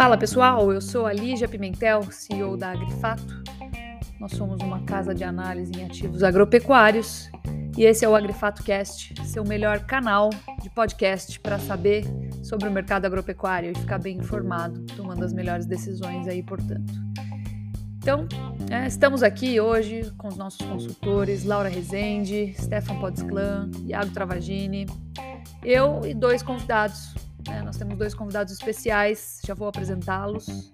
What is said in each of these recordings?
Fala pessoal, eu sou a Lígia Pimentel, CEO da Agrifato. Nós somos uma casa de análise em ativos agropecuários e esse é o Agrifato Cast, seu melhor canal de podcast para saber sobre o mercado agropecuário e ficar bem informado, tomando as melhores decisões aí, portanto. Então, é, estamos aqui hoje com os nossos consultores Laura Rezende, Stefan Podsclan, Iago Travagini, eu e dois convidados né? Nós temos dois convidados especiais, já vou apresentá-los,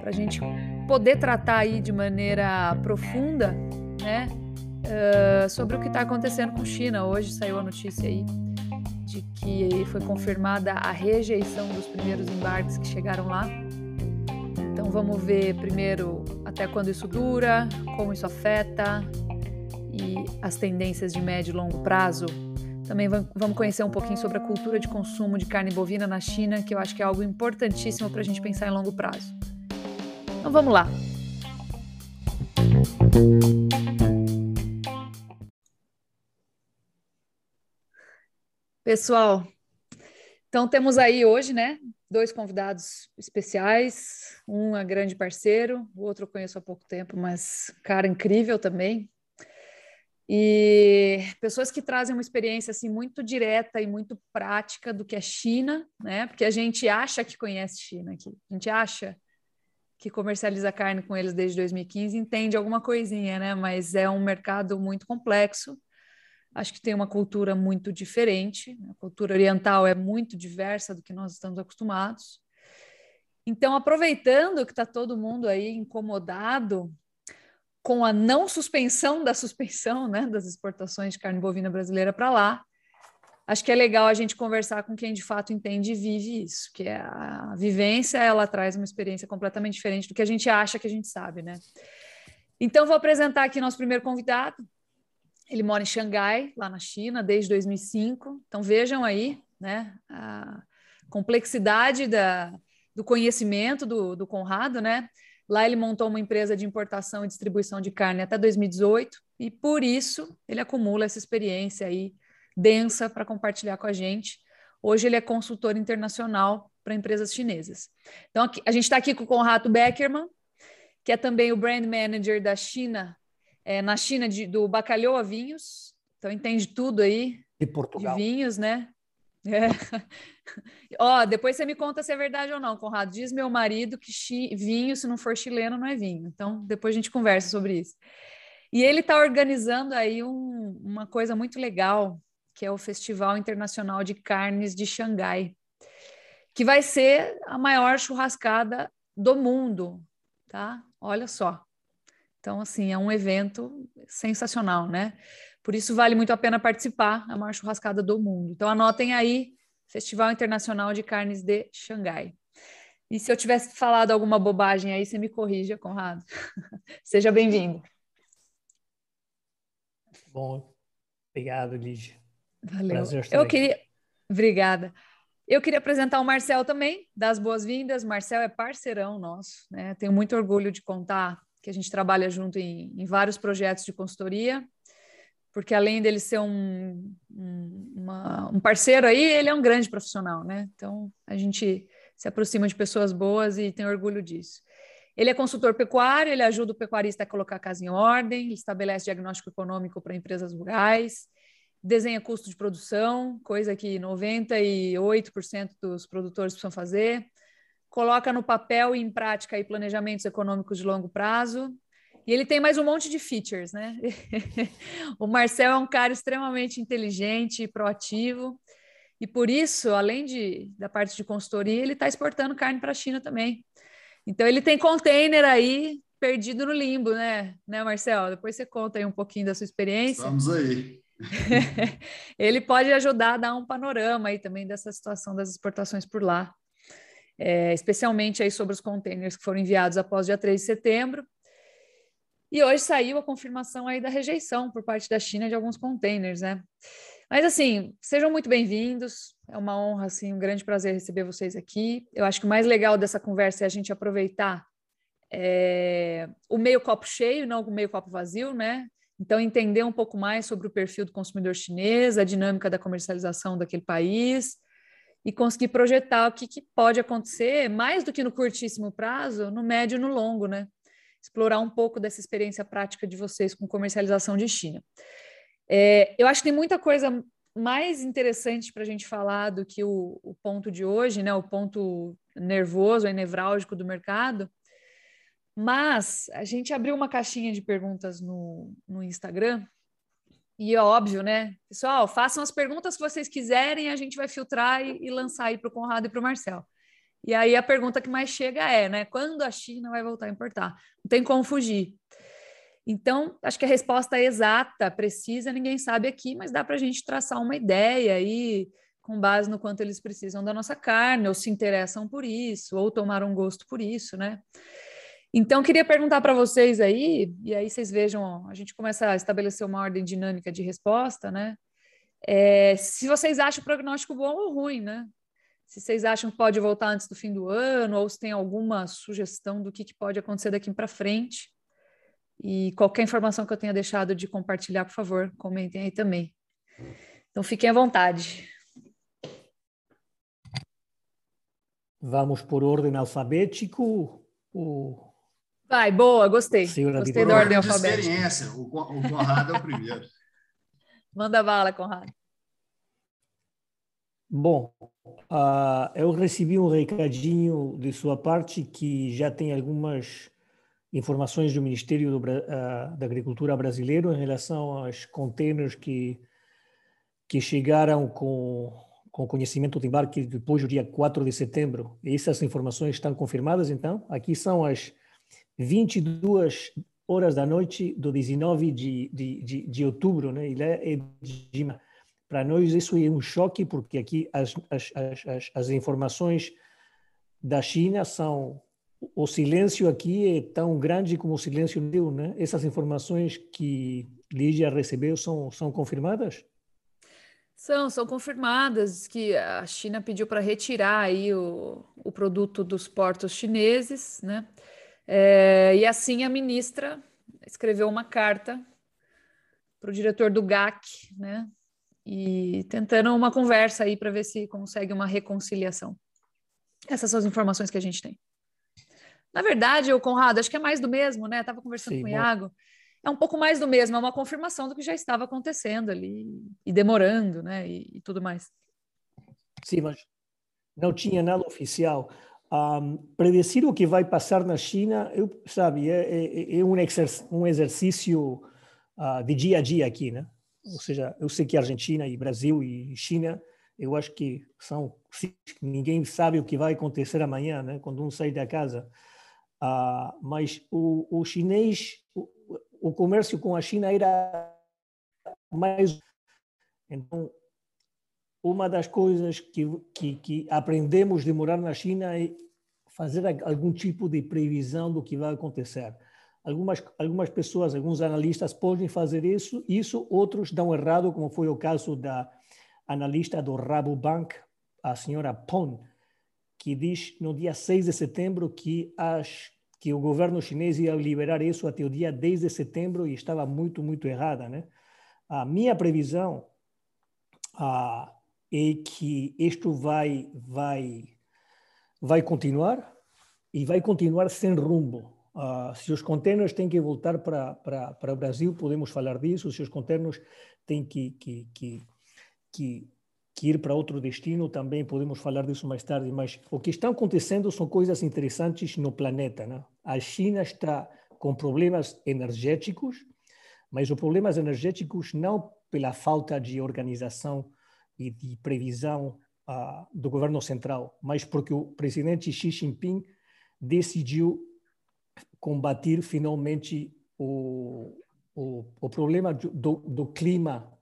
para a gente poder tratar aí de maneira profunda né? Uh, sobre o que está acontecendo com China. Hoje saiu a notícia aí de que foi confirmada a rejeição dos primeiros embarques que chegaram lá. Então vamos ver primeiro até quando isso dura, como isso afeta e as tendências de médio e longo prazo também vamos conhecer um pouquinho sobre a cultura de consumo de carne bovina na China, que eu acho que é algo importantíssimo para a gente pensar em longo prazo. Então vamos lá. Pessoal, então temos aí hoje, né, dois convidados especiais, um é grande parceiro, o outro eu conheço há pouco tempo, mas cara incrível também, e pessoas que trazem uma experiência assim muito direta e muito prática do que é China, né? Porque a gente acha que conhece China aqui, a gente acha que comercializa carne com eles desde 2015, entende alguma coisinha, né? Mas é um mercado muito complexo. Acho que tem uma cultura muito diferente. A cultura oriental é muito diversa do que nós estamos acostumados. Então, aproveitando que está todo mundo aí incomodado com a não suspensão da suspensão né, das exportações de carne bovina brasileira para lá, acho que é legal a gente conversar com quem de fato entende e vive isso, que é a vivência, ela traz uma experiência completamente diferente do que a gente acha que a gente sabe, né? Então, vou apresentar aqui nosso primeiro convidado. Ele mora em Xangai, lá na China, desde 2005. Então, vejam aí né, a complexidade da, do conhecimento do, do Conrado, né? Lá ele montou uma empresa de importação e distribuição de carne até 2018 e por isso ele acumula essa experiência aí densa para compartilhar com a gente. Hoje ele é consultor internacional para empresas chinesas. Então aqui, a gente está aqui com o Conrado Beckerman, que é também o brand manager da China, é, na China de, do Bacalhau a Vinhos. Então entende tudo aí de, Portugal. de vinhos, né? É. Ó, depois você me conta se é verdade ou não, Conrado. Diz meu marido que chi... vinho, se não for chileno, não é vinho. Então, depois a gente conversa sobre isso. E ele está organizando aí um, uma coisa muito legal, que é o Festival Internacional de Carnes de Xangai, que vai ser a maior churrascada do mundo, tá? Olha só. Então, assim, é um evento sensacional, né? Por isso vale muito a pena participar, é a maior churrascada do mundo. Então anotem aí, Festival Internacional de Carnes de Xangai. E se eu tivesse falado alguma bobagem aí, você me corrija, Conrado. Seja bem-vindo. Bom, obrigado, Lígia. Valeu. eu queria. Obrigada. Eu queria apresentar o Marcel também, das boas-vindas. Marcel é parceirão nosso, né? Tenho muito orgulho de contar que a gente trabalha junto em, em vários projetos de consultoria porque além dele ser um, um, uma, um, parceiro aí, ele é um grande profissional, né? Então a gente se aproxima de pessoas boas e tem orgulho disso. Ele é consultor pecuário, ele ajuda o pecuarista a colocar a casa em ordem, ele estabelece diagnóstico econômico para empresas rurais, desenha custo de produção, coisa que 98% dos produtores precisam fazer, coloca no papel e em prática aí planejamentos econômicos de longo prazo, e ele tem mais um monte de features, né? o Marcel é um cara extremamente inteligente e proativo. E por isso, além de, da parte de consultoria, ele está exportando carne para a China também. Então ele tem container aí perdido no limbo, né? Né, Marcel? Depois você conta aí um pouquinho da sua experiência. Estamos aí. ele pode ajudar a dar um panorama aí também dessa situação das exportações por lá. É, especialmente aí sobre os containers que foram enviados após dia 3 de setembro e hoje saiu a confirmação aí da rejeição por parte da China de alguns containers, né? Mas assim, sejam muito bem-vindos. É uma honra, assim, um grande prazer receber vocês aqui. Eu acho que o mais legal dessa conversa é a gente aproveitar é, o meio copo cheio, não o meio copo vazio, né? Então, entender um pouco mais sobre o perfil do consumidor chinês, a dinâmica da comercialização daquele país e conseguir projetar o que, que pode acontecer, mais do que no curtíssimo prazo, no médio e no longo, né? Explorar um pouco dessa experiência prática de vocês com comercialização de China. É, eu acho que tem muita coisa mais interessante para a gente falar do que o, o, ponto de hoje, né? O ponto nervoso e nevrálgico do mercado. Mas a gente abriu uma caixinha de perguntas no, no Instagram. E é óbvio, né? Pessoal, façam as perguntas que vocês quiserem, a gente vai filtrar e, e lançar aí para o Conrado e para o Marcel. E aí a pergunta que mais chega é, né? Quando a China vai voltar a importar? Não tem como fugir. Então, acho que a resposta é exata, precisa, ninguém sabe aqui, mas dá para a gente traçar uma ideia aí, com base no quanto eles precisam da nossa carne, ou se interessam por isso, ou tomaram gosto por isso, né? Então, queria perguntar para vocês aí, e aí vocês vejam, a gente começa a estabelecer uma ordem dinâmica de resposta, né? É, se vocês acham o prognóstico bom ou ruim, né? Se vocês acham que pode voltar antes do fim do ano, ou se tem alguma sugestão do que, que pode acontecer daqui para frente. E qualquer informação que eu tenha deixado de compartilhar, por favor, comentem aí também. Então fiquem à vontade. Vamos por ordem alfabético. O... Vai, boa, gostei. Senhora gostei da ordem alfabética. experiência, o, Conrado é o primeiro. Manda bala, Conrado. Bom, uh, eu recebi um recadinho de sua parte que já tem algumas informações do Ministério do, uh, da Agricultura brasileiro em relação aos containers que, que chegaram com, com conhecimento de embarque depois do dia 4 de setembro. E essas informações estão confirmadas, então? Aqui são as 22 horas da noite do 19 de, de, de, de outubro, né? De, para nós isso é um choque, porque aqui as, as, as, as informações da China são o silêncio aqui é tão grande como o silêncio meu, né? Essas informações que Lígia recebeu são, são confirmadas? São, são confirmadas que a China pediu para retirar aí o, o produto dos portos chineses, né? É, e assim a ministra escreveu uma carta para o diretor do GAC, né? E tentando uma conversa aí para ver se consegue uma reconciliação. Essas são as informações que a gente tem. Na verdade, o Conrado, acho que é mais do mesmo, né? Estava conversando Sim, com o Iago. É um pouco mais do mesmo, é uma confirmação do que já estava acontecendo ali e demorando, né? E, e tudo mais. Sim, mas não tinha nada oficial. Um, predecir o que vai passar na China, eu, sabe, é, é, é um, exerc exercício uh, de dia a dia aqui, né? Ou seja, eu sei que Argentina e Brasil e China, eu acho que são ninguém sabe o que vai acontecer amanhã, né? Quando um sai da casa. Uh, mas o, o chinês, o, o, comércio com a China era mais. Então, uma das coisas que, que, que aprendemos de morar na China é fazer algum tipo de previsão do que vai acontecer. Algumas, algumas pessoas, alguns analistas podem fazer isso, isso outros dão errado, como foi o caso da analista do Rabobank, a senhora Pon, que diz no dia 6 de setembro que as que o governo chinês ia liberar isso até o dia 10 de setembro e estava muito, muito errada. Né? A minha previsão ah, é que isto vai, vai, vai continuar e vai continuar sem rumo. Uh, se os contêineres têm que voltar para, para, para o Brasil, podemos falar disso. Se os contêineres têm que, que, que, que que ir para outro destino, também podemos falar disso mais tarde, mas o que está acontecendo são coisas interessantes no planeta. Né? A China está com problemas energéticos, mas os problemas energéticos não pela falta de organização e de previsão uh, do governo central, mas porque o presidente Xi Jinping decidiu combater finalmente o, o, o problema do, do clima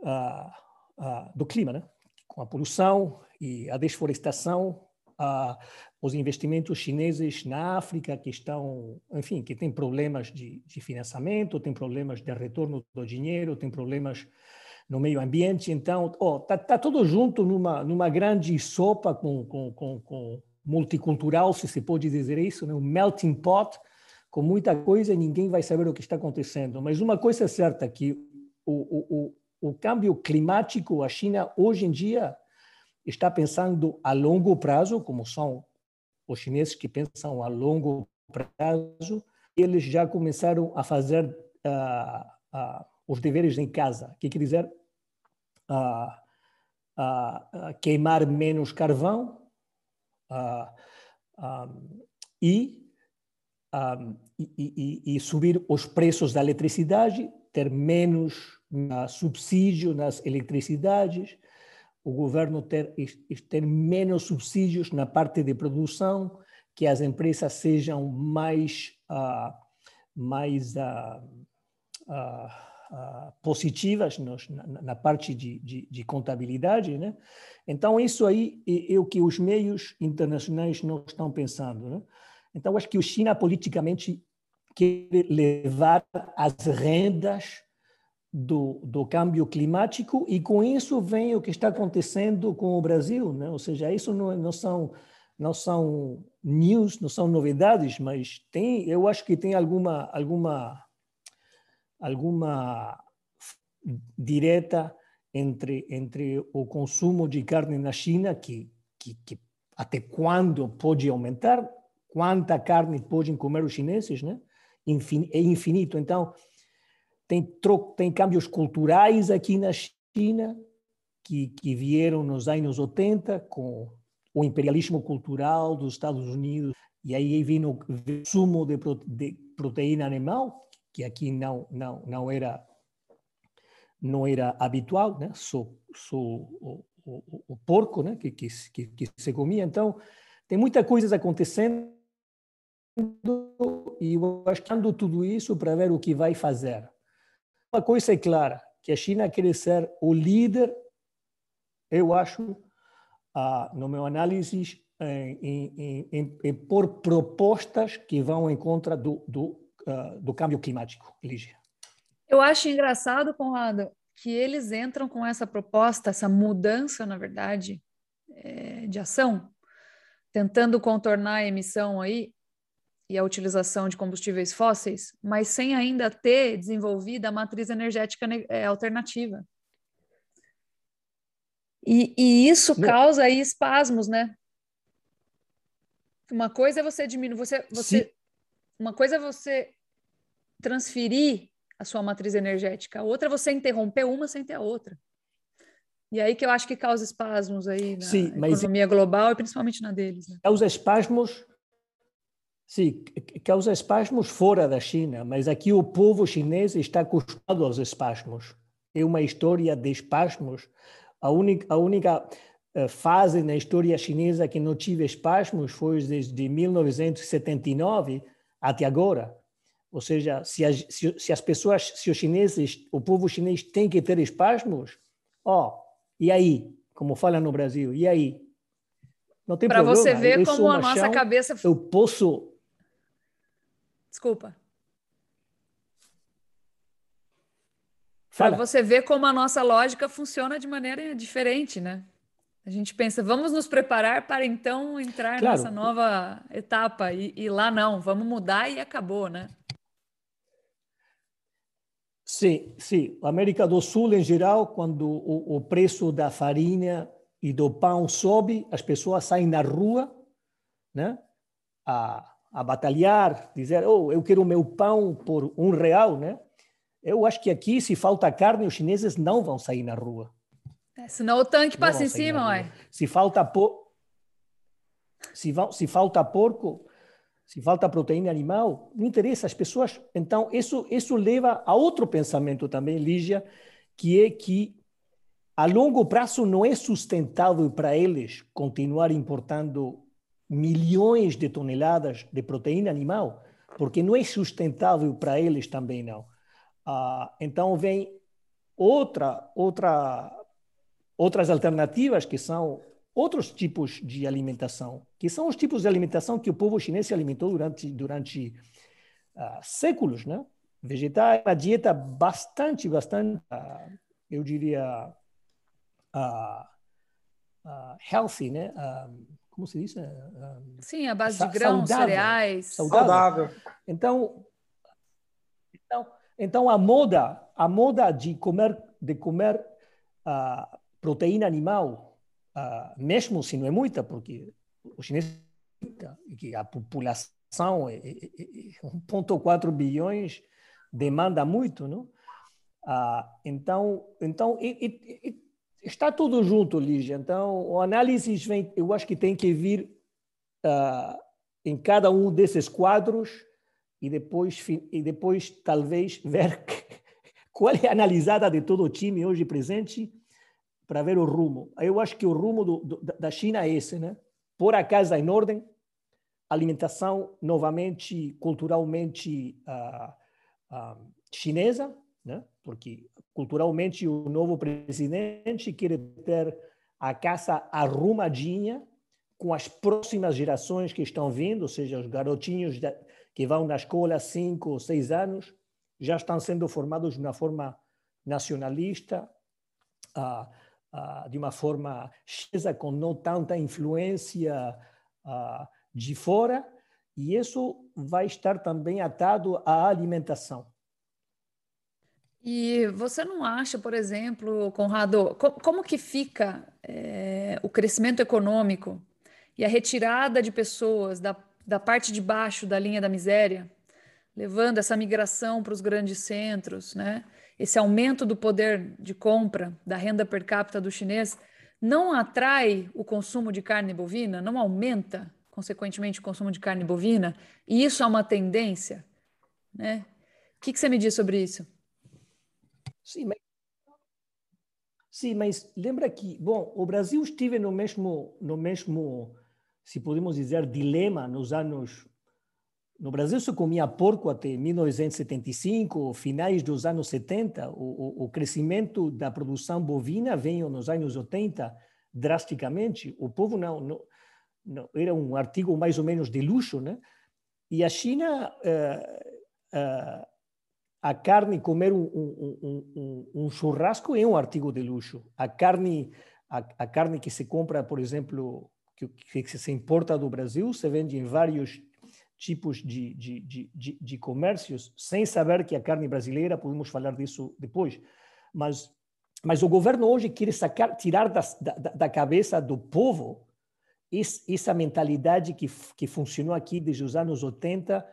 uh, uh, do clima, né? com a poluição e a desflorestação, uh, os investimentos chineses na África que estão, enfim, que têm problemas de, de financiamento, têm problemas de retorno do dinheiro, têm problemas no meio ambiente. Então, oh, tá, tá tudo junto numa numa grande sopa com, com, com, com multicultural, se se pode dizer isso, né? um melting pot, com muita coisa e ninguém vai saber o que está acontecendo. Mas uma coisa é certa, que o, o, o, o câmbio climático, a China hoje em dia está pensando a longo prazo, como são os chineses que pensam a longo prazo, eles já começaram a fazer uh, uh, os deveres em casa, que quer dizer uh, queimar menos carvão um, e, um, e, e, e, subir os preços da eletricidade, ter menos subsídio nas eletricidades, o governo ter, ter menos subsídios na parte de produção, que as empresas sejam mais, uh, mais uh, uh, positivas nos, na, na, parte de, de, de, contabilidade. Né? Então, isso aí é, é, o que os meios internacionais não estão pensando. Né? Então, acho que o China politicamente quer levar as rendas do, do câmbio climático e com isso vem o que está acontecendo com o Brasil, né? Ou seja, isso não, não são não são news, não são novidades, mas tem, eu acho que tem alguma alguma alguma direta entre entre o consumo de carne na China que, que, que até quando pode aumentar, quanta carne podem comer os chineses, né? é infinito. Então, tem, troco, tem câmbios culturais aqui na China, que, que vieram nos anos 80 com o imperialismo cultural dos Estados Unidos, e aí vem o consumo de proteína animal, que aqui não, não, não era não era habitual, né? o, o, o, porco né? que, que, que, que se comia. Então, tem muitas coisas acontecendo e eu que tudo isso para ver o que vai fazer. Uma coisa é clara, que a China quer ser o líder, eu acho, ah, no meu análise, em, em, em, em, por propostas que vão em contra do, do, uh, do câmbio climático, Lígia. Eu acho engraçado, Conrado, que eles entram com essa proposta, essa mudança, na verdade, é, de ação, tentando contornar a emissão aí, e a utilização de combustíveis fósseis, mas sem ainda ter desenvolvida a matriz energética é, alternativa. E, e isso Não. causa aí espasmos, né? Uma coisa é você diminuir, você, você, uma coisa é você transferir a sua matriz energética, a outra é você interromper uma sem ter a outra. E aí que eu acho que causa espasmos aí na Sim, economia global e principalmente na deles. Né? Causa espasmos Sim, causa espasmos fora da China, mas aqui o povo chinês está acostumado aos espasmos. É uma história de espasmos. A única, a única uh, fase na história chinesa que não tive espasmos foi desde 1979 até agora. Ou seja, se as, se, se as pessoas, se os chineses, o povo chinês tem que ter espasmos, ó, oh, e aí? Como fala no Brasil, e aí? Não tem Para você ver eu como a nossa chão, cabeça. Eu posso Desculpa. Para você ver como a nossa lógica funciona de maneira diferente, né? A gente pensa, vamos nos preparar para então entrar claro. nessa nova etapa. E, e, lá não, vamos mudar e acabou, né? Sim, sim. América do Sul, em geral, quando o, o preço da farinha e do pão sobe, as pessoas saem na rua, né? A, a batalhar, dizer, oh, eu quero o meu pão por um real, né? Eu acho que aqui, se falta carne, os chineses não vão sair na rua. É, senão o tanque não passa em cima, ué. Se falta po... se, se falta porco, se falta proteína animal, não interessa as pessoas. Então, isso, isso leva a outro pensamento também, Lígia, que é que a longo prazo não é sustentável para eles continuar importando milhões de toneladas de proteína animal, porque não é sustentável para eles também não. Ah, então vem outra, outra, outras alternativas que são outros tipos de alimentação, que são os tipos de alimentação que o povo chinês se alimentou durante durante ah, séculos, né? Vegetais, uma dieta bastante, bastante, ah, eu diria, uh, uh, healthy, né? como se diz? Sim, a base de grãos, saudável, cereais. Saudável. saudável. Então, então, então a moda, a moda de comer, de comer uh, proteína animal, uh, mesmo se não é muita, porque os chineses que a população é, é, é 1,4 é bilhões demanda muito, não? Ah, então, então e, e, está tudo junto, Lígia. Então, o análise vem, eu acho que tem que vir ah, em cada um desses quadros e depois, e depois talvez ver qual é a analisada de todo o time hoje presente para ver o rumo. Eu acho que o rumo do, do, da China é esse, né? Pôr a casa em ordem, alimentação novamente culturalmente uh, uh, chinesa, né? porque culturalmente o novo presidente quer ter a casa arrumadinha com as próximas gerações que estão vindo, ou seja, os garotinhos que vão na escola há cinco ou seis anos, já estão sendo formados de uma forma nacionalista, uh, uh, de uma forma chinesa, com não tanta influência uh, de fora, e isso vai estar também atado à alimentação. E você não acha, por exemplo, Conrado, como que fica é, o crescimento econômico e a retirada de pessoas da, da parte de baixo da linha da miséria, levando essa migração para os grandes centros, né? Esse aumento do poder de compra da renda per capita do chinês, não atrai o consumo de carne bovina, não aumenta, consequentemente, o consumo de carne bovina, e isso é uma tendência? Né? O que, que você me diz sobre isso? Sim, mas, sim, mas lembra que, bom, o Brasil esteve no mesmo, no mesmo, se podemos dizer, dilema nos anos. No Brasil se comia porco até 1975, finais dos anos 70. O, o, o crescimento da produção bovina veio nos anos 80 drasticamente. O povo não, não, não era um artigo mais ou menos de luxo, né? E a China uh, uh, a carne, comer um, um, um, um, churrasco é um artigo de luxo. A carne, a, a carne que se compra, por exemplo, que, que, se importa do Brasil, se vende em vários tipos de, de, de, de, comércios, sem saber que a carne brasileira, podemos falar disso depois, mas, mas o governo hoje quer sacar, tirar da, da, da cabeça do povo essa mentalidade que, que funcionou aqui desde os anos 80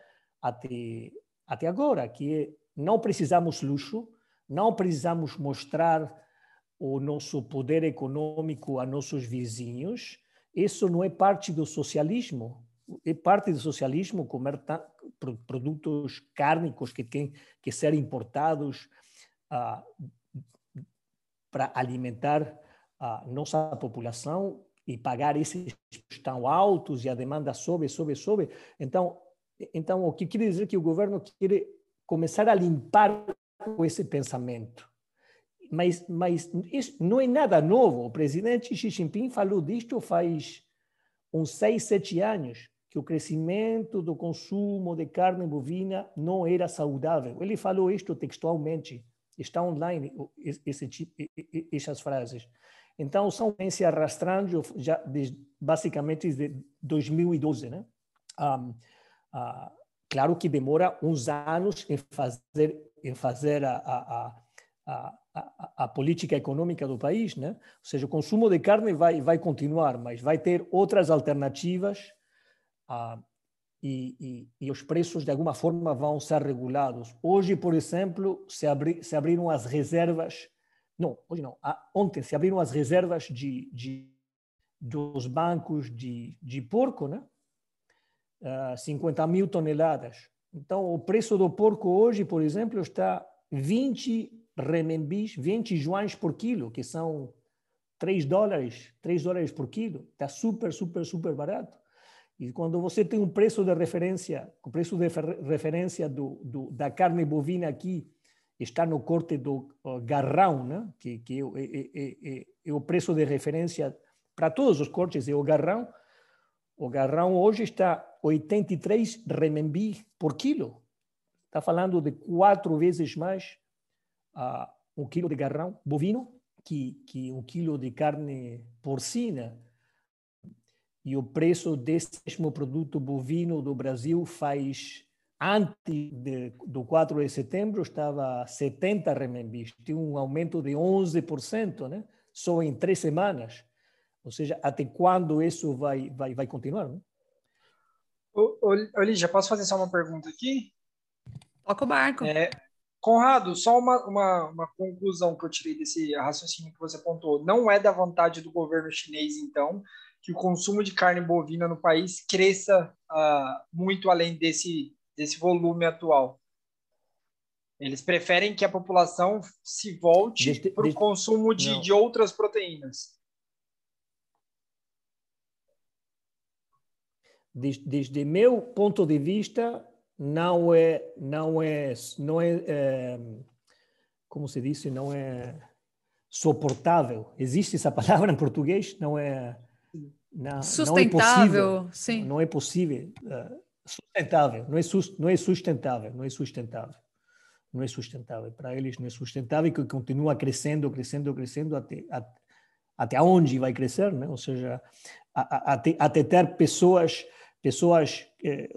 até, até agora, que é não precisamos luxo, não precisamos mostrar o nosso poder econômico a nossos vizinhos. Isso não é parte do socialismo. É parte do socialismo comer produtos cárnicos que têm que ser importados ah, para alimentar a nossa população e pagar esses tão altos e a demanda sobe, sobe, sobe. Então, então o que quer dizer que o governo quer começar a limpar esse pensamento. Mas, mas isso não é nada novo. O presidente Xi Jinping falou disto faz uns seis, sete anos, que o crescimento do consumo de carne bovina não era saudável. Ele falou isto textualmente. Está online esse tipo, essas frases. Então, são se arrastando já basicamente desde 2012, né? Um, uh, Claro que demora uns anos em fazer, em fazer a, a, a, a, a política econômica do país, né? Ou seja, o consumo de carne vai, vai continuar, mas vai ter outras alternativas ah, e, e, e, os preços, de alguma forma, vão ser regulados. Hoje, por exemplo, se, abri, se abriram as reservas. Não, hoje não. Ah, ontem se abriram as reservas de, de, dos bancos de, de porco, né? uh, ah, 50 mil toneladas. Então, o preço do porco hoje, por exemplo, está 20 renminbis, 20 yuans por quilo, que são 3 dólares, 3 dólares por quilo. Está super, super, super barato. E quando você tem um preço de referência, o preço de referência do, do, da carne bovina aqui está no corte do uh, garrão, né? que, que é, é, é, é, o preço de referência para todos os cortes, é o garrão. O garrão hoje está 83 renminbi por quilo. Está falando de quatro vezes mais uh, um quilo de garrão bovino que, que um quilo de carne porcina. E o preço desse mesmo produto bovino do Brasil faz antes de, do 4 de setembro estava 70 renminbis, tem um aumento de 11%, né? Só em três semanas. Ou seja, até quando isso vai vai vai continuar? Né? Lígia, posso fazer só uma pergunta aqui? Toca o barco. É, Conrado, só uma, uma, uma, conclusão que eu tirei desse raciocínio que você apontou. Não é da vontade do governo chinês, então, que o consumo de carne bovina no país cresça uh, muito além desse, desse volume atual. Eles preferem que a população se volte para o consumo de, de outras proteínas. Desde, desde meu ponto de vista, não é, não é, não é, é como se diz, não é suportável. Existe essa palavra em português? Não é não, sustentável, não é possível, sim. Não é possível. Uh, sustentável, não é, não é sustentável, não é sustentável. Não é sustentável. Para eles não é sustentável que continua crescendo, crescendo, crescendo até, até onde vai crescer, né? Ou seja, até, até ter pessoas, pessoas eh,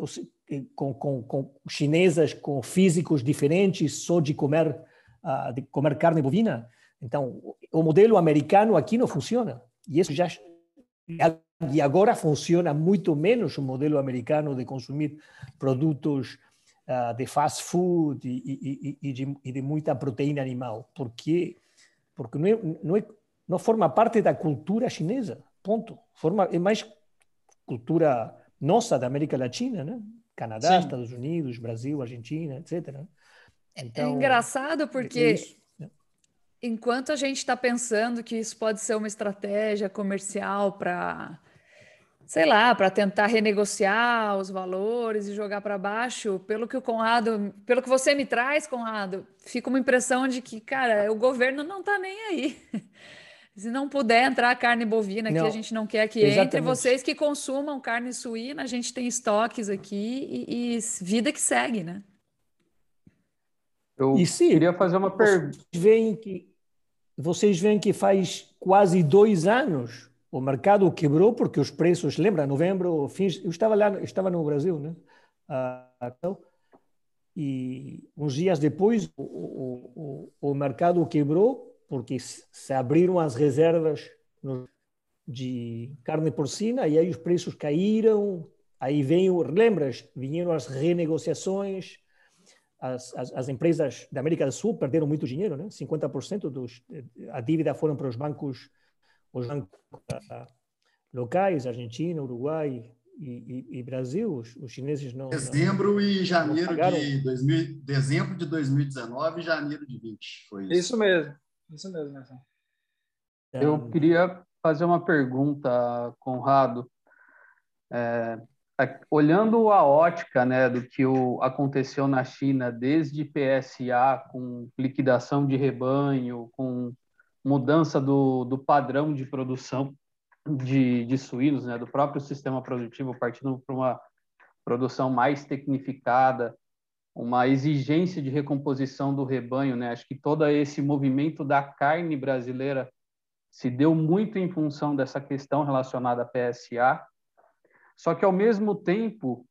com, com, com, chinesas com físicos diferentes só de comer, uh, de comer carne bovina. Então, o modelo americano aqui não funciona. E isso já e agora funciona muito menos o modelo americano de consumir produtos uh, de fast food e, e, e, de, e, de, muita proteína animal, porque porque não, é, não, é, não forma parte da cultura chinesa, ponto. Forma é mais cultura nossa da América Latina, né? Canadá, Sim. Estados Unidos, Brasil, Argentina, etc. É então, é engraçado porque enquanto a gente está pensando que isso pode ser uma estratégia comercial para, sei lá, para tentar renegociar os valores e jogar para baixo, pelo que o Conrado, pelo que você me traz, Conrado, fica uma impressão de que, cara, o governo não está nem aí. Se não puder entrar carne bovina, não, que a gente não quer que exatamente. entre, vocês que consumam carne suína, a gente tem estoques aqui e, e vida que segue, né? Eu e sim, queria fazer uma pergunta. Veem que vocês veem que faz quase dois anos o mercado quebrou porque os preços, lembra, novembro, fins, eu estava lá, estava no Brasil, né? Ah, então, e uns dias depois o, o, o, o mercado quebrou porque se abriram as reservas de carne porcina e aí os preços caíram, aí veio, lembras, vieram as renegociações, as, as, as, empresas da América do Sul perderam muito dinheiro, né? 50% dos, a dívida foram para os bancos, os bancos uh, locais, Argentina, Uruguai e, e, e Brasil, os, os, chineses não... Dezembro não, e janeiro de 2000, dezembro de 2019 e janeiro de 20, foi isso. Isso mesmo. Isso mesmo? Eu queria fazer uma pergunta, Conrado. É, olhando a ótica né, do que o, aconteceu na China, desde PSA, com liquidação de rebanho, com mudança do, do padrão de produção de, de suínos, né, do próprio sistema produtivo, partindo para uma produção mais tecnificada, uma exigência de recomposição do rebanho, né? Acho que todo esse movimento da carne brasileira se deu muito em função dessa questão relacionada à PSA. Só que ao mesmo tempo,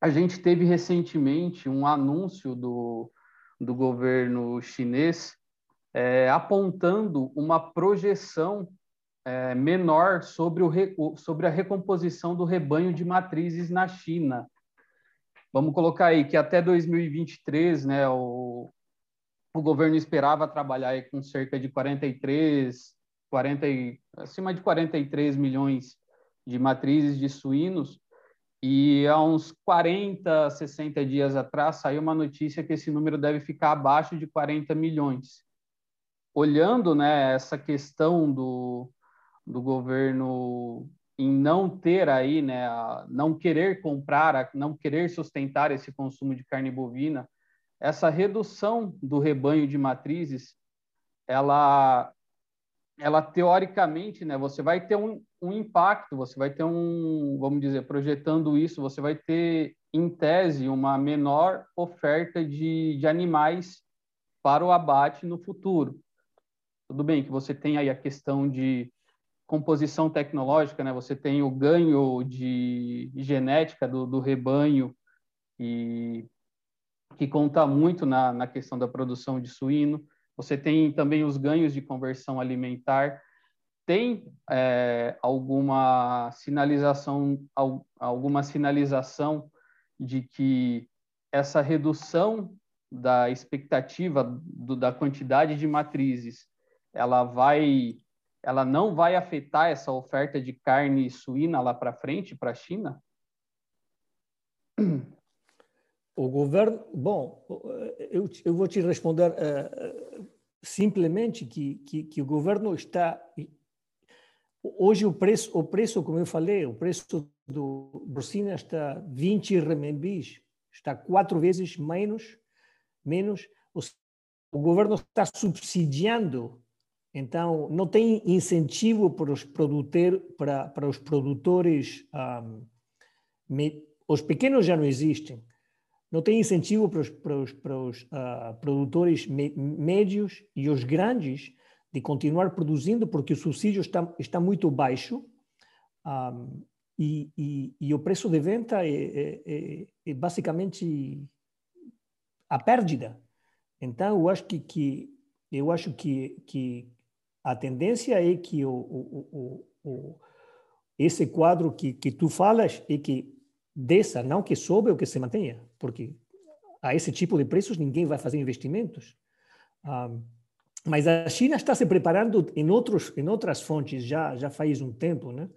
a gente teve recentemente um anúncio do, do governo chinês é, apontando uma projeção é, menor sobre, o, sobre a recomposição do rebanho de matrizes na China. Vamos colocar aí que até 2023, né, o, o governo esperava trabalhar com cerca de 43, 40, acima de 43 milhões de matrizes de suínos, e há uns 40, 60 dias atrás saiu uma notícia que esse número deve ficar abaixo de 40 milhões. Olhando né, essa questão do, do governo em não ter aí, né, não querer comprar, não querer sustentar esse consumo de carne bovina, essa redução do rebanho de matrizes, ela, ela teoricamente, né, você vai ter um, um impacto, você vai ter um, vamos dizer, projetando isso, você vai ter, em tese, uma menor oferta de, de animais para o abate no futuro. Tudo bem que você tem aí a questão de composição tecnológica, né? Você tem o ganho de genética do, do rebanho e que conta muito na, na questão da produção de suíno. Você tem também os ganhos de conversão alimentar. Tem é, alguma sinalização, alguma sinalização de que essa redução da expectativa do, da quantidade de matrizes, ela vai, ela não vai afetar essa oferta de carne suína lá para frente para a China? O governo, bom, eu, eu vou te responder uh, simplesmente que, que, que, o governo está hoje o preço, o preço como eu falei, o preço do porcina está 20 renminbis, está quatro vezes menos, menos. O governo está subsidiando, então não tem incentivo para os produtores, para, para os produtores, um, me, os pequenos já não existem, não tem incentivo para os, para os, para os uh, produtores me, médios e os grandes de continuar produzindo, porque o subsídio está, está muito baixo um, e, e, e, o preço de venda é, é, é, é, basicamente a pérdida. Então, eu acho que, que eu acho que, que a tendência é que o, o, o, esse quadro que, que tu falas é que desça, não que sobe ou que se mantenha, porque a esse tipo de preços ninguém vai fazer investimentos. Um, mas a China está se preparando em outros em outras fontes já já faz um tempo, né?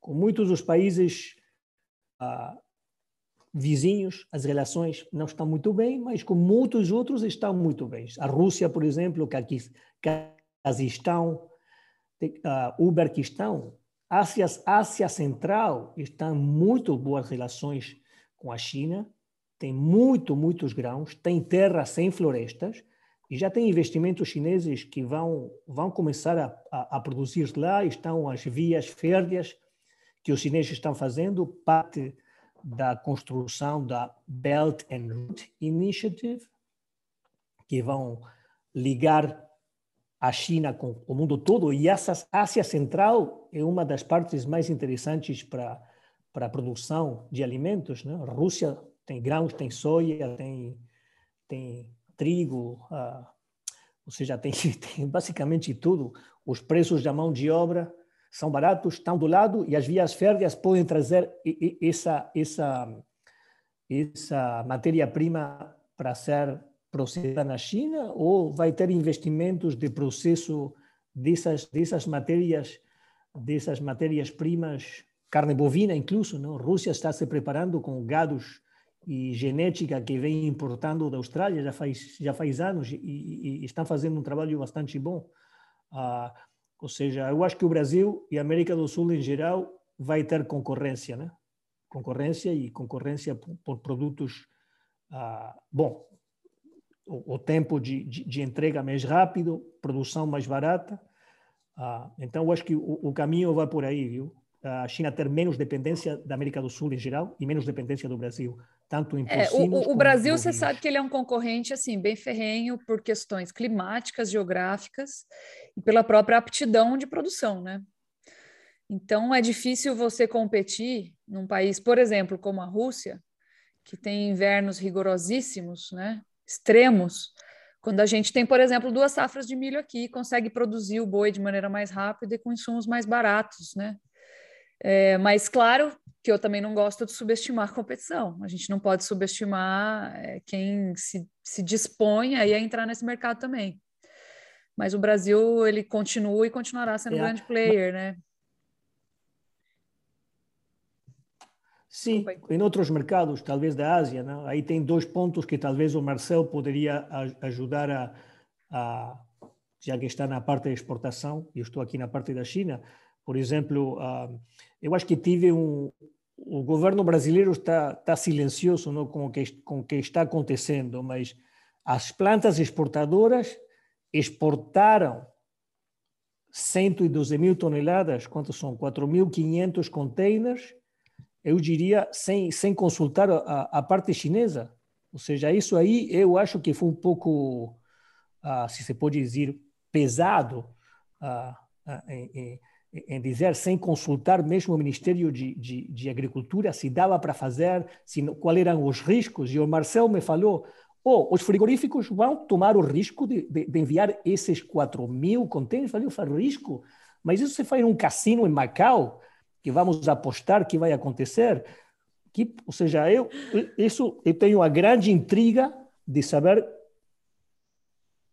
Com muitos dos países ah, vizinhos, as relações não estão muito bem, mas com muitos outros estão muito bem. A Rússia, por exemplo, Cazaquistão, uh, Uzbequistão, Ásia, Ásia Central estão muito boas relações com a China, tem muito, muitos grãos, tem terra sem florestas, e já tem investimentos chineses que vão, vão começar a, a, a, produzir lá, estão as vias férreas que os chineses estão fazendo, parte da construção da Belt and Route Initiative, que vão ligar a China com o mundo todo, e essa Ásia Central é uma das partes mais interessantes para, para a produção de alimentos. Né? A Rússia tem grãos, tem soja, tem, tem trigo, uh, ou seja, tem, tem basicamente tudo. Os preços da mão de obra são baratos, estão do lado e as vias férreas podem trazer essa, essa, essa matéria-prima para ser processada na China ou vai ter investimentos de processo dessas, dessas matérias dessas matérias-primas, carne bovina incluso, não? A Rússia está se preparando com gados e genética que vem importando da Austrália já faz já faz anos e, e, e estão fazendo um trabalho bastante bom. Ah, ou seja, eu acho que o Brasil e a América do Sul em geral vai ter concorrência, né? Concorrência e concorrência por, por produtos. Ah, bom, o, o tempo de, de, de, entrega mais rápido, produção mais barata. Ah, então, eu acho que o, o caminho vai por aí, viu? A China ter menos dependência da América do Sul em geral e menos dependência do Brasil tanto em é, o, o Brasil, você sabe que ele é um concorrente assim bem ferrenho por questões climáticas, geográficas e pela própria aptidão de produção, né? Então é difícil você competir num país, por exemplo, como a Rússia, que tem invernos rigorosíssimos, né? Extremos. Quando a gente tem, por exemplo, duas safras de milho aqui, consegue produzir o boi de maneira mais rápida e com insumos mais baratos, né? É, mas claro que eu também não gosto de subestimar a competição. A gente não pode subestimar é, quem se, se dispõe a entrar nesse mercado também. Mas o Brasil ele continua e continuará sendo um é. grande player, né? Sim, em outros mercados, talvez da Ásia, não? aí tem dois pontos que talvez o Marcel poderia ajudar a, a, já que está na parte da exportação, e eu estou aqui na parte da China, por exemplo, uh, eu acho que tive um. O governo brasileiro está, está silencioso não, com, o que, com o que está acontecendo, mas as plantas exportadoras exportaram 112 mil toneladas, quantos são? 4.500 containers, eu diria, sem, sem consultar a, a, parte chinesa. Ou seja, isso aí eu acho que foi um pouco, uh, se se pode dizer, pesado em, em dizer, sem consultar mesmo o Ministério de, de, de Agricultura, se dava para fazer, se, quais eram os riscos. E o Marcel me falou, oh, os frigoríficos vão tomar o risco de, de, de enviar esses 4 mil contêineres? Eu falei, risco? Mas isso se faz em um cassino em Macau, que vamos apostar que vai acontecer. Que, ou seja, eu, isso, eu tenho a grande intriga de saber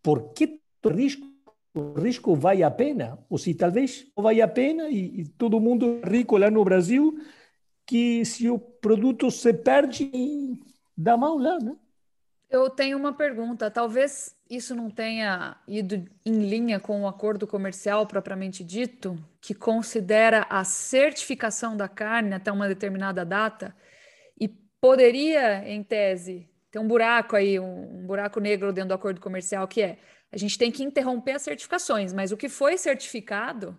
por que risco o risco vale a pena, ou se talvez vale a pena e, e, todo mundo rico lá no Brasil, que se o produto se perde, dá mal lá, né? Eu tenho uma pergunta. Talvez isso não tenha ido em linha com o acordo comercial propriamente dito, que considera a certificação da carne até uma determinada data e poderia, em tese, ter um buraco aí, um, um buraco negro dentro do acordo comercial, que é a gente tem que interromper as certificações, mas o que foi certificado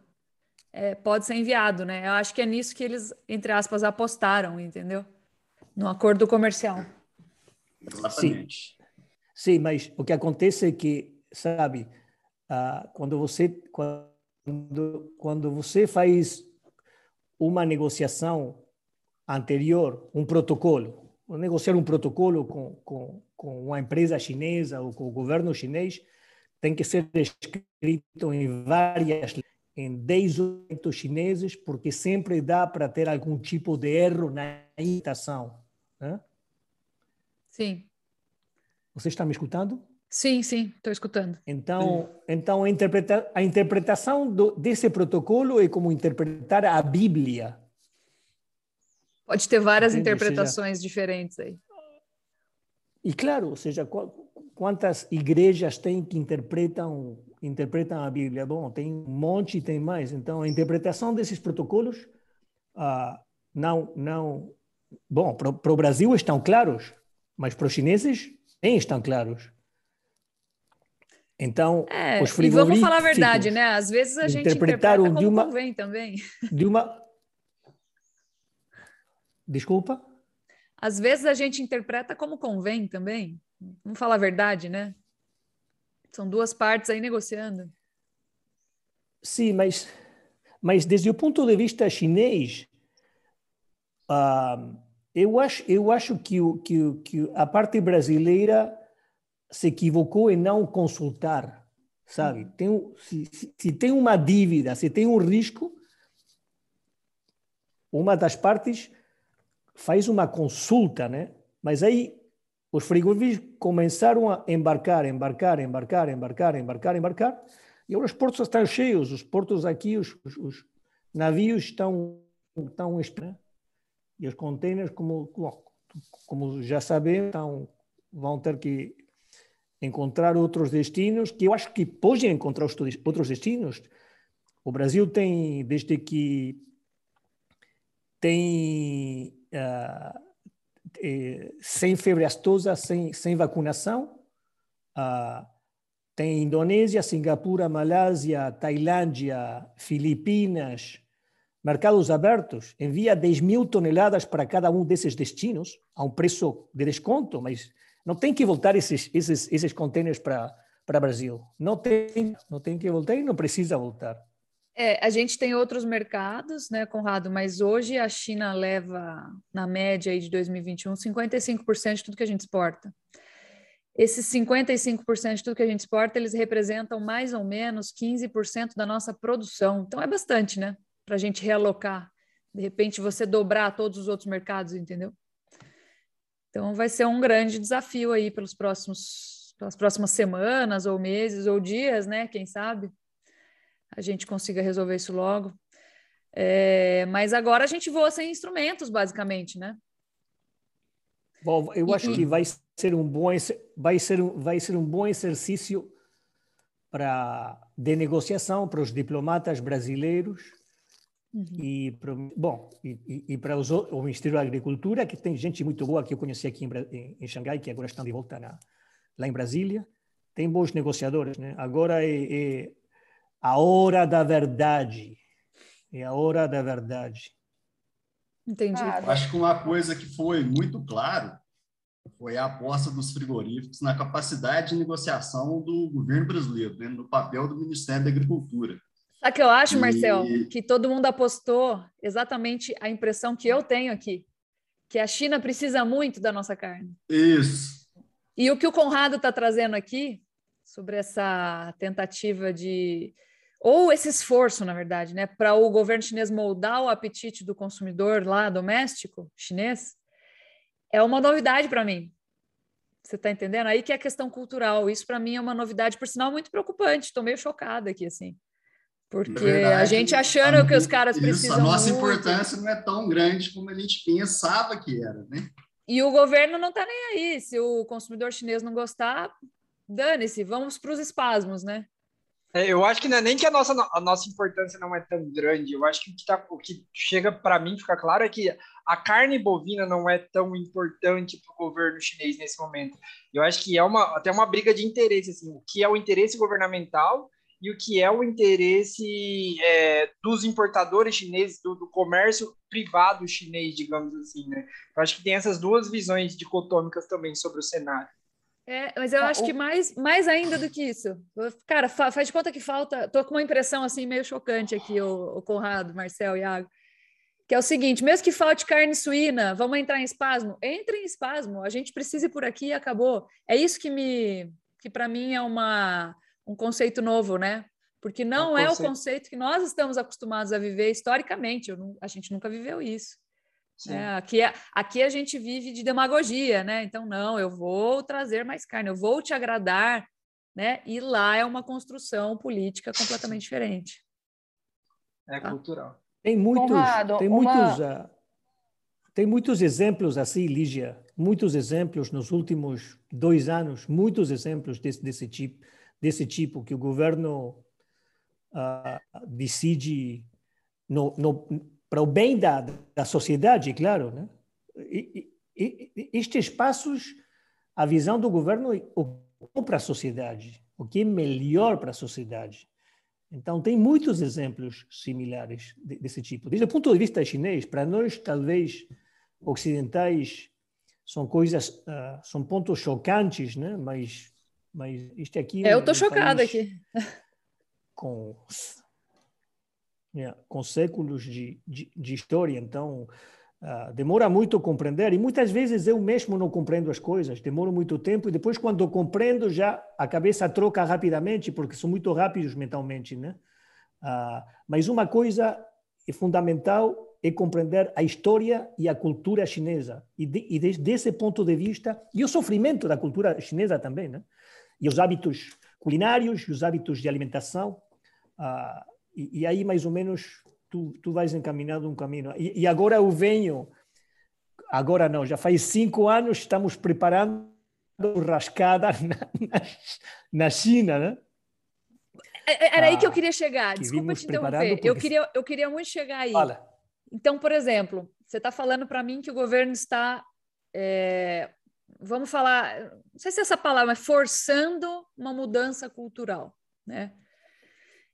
é, pode ser enviado, né? Eu acho que é nisso que eles, entre aspas, apostaram, entendeu? No acordo comercial. Exatamente. Sim, Sim mas o que acontece é que, sabe, uh, quando você quando, quando você faz uma negociação anterior, um protocolo, negociar um protocolo com, com, com uma empresa chinesa ou com o governo chinês, tem que ser escrito em várias em 10 oito chineses, porque sempre dá para ter algum tipo de erro na imitação. Né? Sim. Você está me escutando? Sim, sim, estou escutando. Então, então a, interpreta a interpretação do, desse protocolo é como interpretar a Bíblia. Pode ter várias Entende? interpretações seja, diferentes aí. E claro, ou seja, quantas igrejas tem que interpretam interpretam a Bíblia? Bom, tem um monte, tem mais. Então, a interpretação desses protocolos ah, não não bom para o Brasil estão claros, mas para os chineses nem estão claros. Então, é, os frigoríficos... E vamos falar a verdade, né? Às vezes a gente interpreta como de uma, também. De uma... Desculpa? Às vezes a gente interpreta como convém também. Vamos falar a verdade, né? São duas partes aí negociando. Sim, mas, mas desde o ponto de vista chinês, uh, eu acho, eu acho que, o, que, que a parte brasileira se equivocou em não consultar, sabe? Tem, se, se, se tem uma dívida, se tem um risco, uma das partes faz uma consulta, né? Mas aí os frigoríficos começaram a embarcar, embarcar, embarcar, embarcar, embarcar, embarcar, e agora os portos estão cheios, os portos aqui, os, os, os navios estão, estão né? e os contêineres, como, como já sabem, estão, vão ter que encontrar outros destinos, que eu acho que podem encontrar outros destinos. O Brasil tem, desde que tem uh, sem febre astosa, sem, sem vacinação. Ah, tem Indonésia, Singapura, Malásia, Tailândia, Filipinas, mercados abertos. Envia 10 mil toneladas para cada um desses destinos, a um preço de desconto, mas não tem que voltar esses, esses, esses contêineres para o Brasil. Não tem, não tem que voltar e não precisa voltar. É, a gente tem outros mercados, né, Conrado, mas hoje a China leva, na média aí de 2021, 55% de tudo que a gente exporta. Esses 55% de tudo que a gente exporta, eles representam mais ou menos 15% da nossa produção. Então é bastante, né? Para a gente realocar. De repente você dobrar todos os outros mercados, entendeu? Então vai ser um grande desafio aí pelos próximos, pelas próximas semanas ou meses ou dias, né? Quem sabe? A gente consiga resolver isso logo. É, mas agora a gente voa sem instrumentos, basicamente, né? Bom, eu e, acho que vai ser um bom vai ser um, vai ser um bom exercício para de negociação para os diplomatas brasileiros uhum. e para, bom e, e, para os, o Ministério da Agricultura que tem gente muito boa que eu conheci aqui em, em, em Xangai que agora estão de volta na, lá em Brasília tem bons negociadores né agora é, é a hora da verdade. É a hora da verdade. Entendi. Ah, acho que uma coisa que foi muito claro foi a aposta dos frigoríficos na capacidade de negociação do governo brasileiro, né, no papel do Ministério da Agricultura. Sabe o que eu acho, e... Marcel? Que todo mundo apostou exatamente a impressão que eu tenho aqui, que a China precisa muito da nossa carne. Isso. E o que o Conrado está trazendo aqui sobre essa tentativa de ou esse esforço, na verdade, né, para o governo chinês moldar o apetite do consumidor lá doméstico chinês, é uma novidade para mim. Você está entendendo? Aí que é a questão cultural. Isso para mim é uma novidade, por sinal, muito preocupante. Estou meio chocada aqui, assim. Porque verdade, a gente achando a, que os caras isso, precisam. A nossa muito. importância não é tão grande como a gente pensava que era, né? E o governo não está nem aí. Se o consumidor chinês não gostar, dane-se, vamos para os espasmos, né? É, eu acho que não é nem que a nossa, a nossa importância não é tão grande. Eu acho que o que, tá, o que chega para mim ficar claro é que a carne bovina não é tão importante para o governo chinês nesse momento. Eu acho que é uma, até uma briga de interesse, assim, o que é o interesse governamental e o que é o interesse é, dos importadores chineses, do, do, comércio privado chinês, digamos assim, né? Eu acho que tem essas duas visões dicotômicas também sobre o cenário. É, mas eu ah, acho que mais, mais ainda do que isso. Cara, faz de conta que falta. Tô com uma impressão assim meio chocante aqui, o, o Conrado, Marcel, Iago. Que é o seguinte: mesmo que falte carne suína, vamos entrar em espasmo? Entre em espasmo, a gente precisa ir por aqui e acabou. É isso que me. que para mim é uma, um conceito novo, né? Porque não é, um é o conceito que nós estamos acostumados a viver historicamente. Não, a gente nunca viveu isso. É, aqui, é, aqui a gente vive de demagogia, né? Então, não, eu vou trazer mais carne, eu vou te agradar, né? E lá é uma construção política completamente diferente. É tá? cultural. Tem muitos, Conrado, tem uma... muitos, uh, tem muitos exemplos assim, Lígia, muitos exemplos nos últimos dois anos, muitos exemplos desse, desse tipo, desse tipo que o governo uh, decide no, no para o bem da, da sociedade, claro. Né? E, e, estes passos, a visão do governo o para a sociedade, o que é melhor para a sociedade. Então, tem muitos exemplos similares desse tipo. Desde o ponto de vista chinês, para nós, talvez, ocidentais, são coisas, uh, são pontos chocantes, né? mas, mas isto aqui... É, eu estou chocada aqui. Com yeah, com séculos de, de, de história, então uh, demora muito a compreender e muitas vezes eu mesmo não compreendo as coisas, demoro muito tempo e depois quando compreendo já a cabeça troca rapidamente porque são muito rápidos mentalmente, né? Uh, mas uma coisa é fundamental é compreender a história e a cultura chinesa e, de, e desde esse ponto de vista e o sofrimento da cultura chinesa também, né? E os hábitos culinários, os hábitos de alimentação. Uh, e, e, aí, mais ou menos, tu, tu vais encaminhando um caminho. E, e, agora eu venho, agora não, já faz cinco anos estamos preparando rascada na, na, na China, né? É, é, era ah, aí que eu ah, queria chegar. Desculpa te interromper. Porque... Eu, queria, eu queria muito chegar aí. Fala. Então, por exemplo, você está falando para mim que o governo está, é, vamos falar, não sei se é essa palavra, mas forçando uma mudança cultural, né?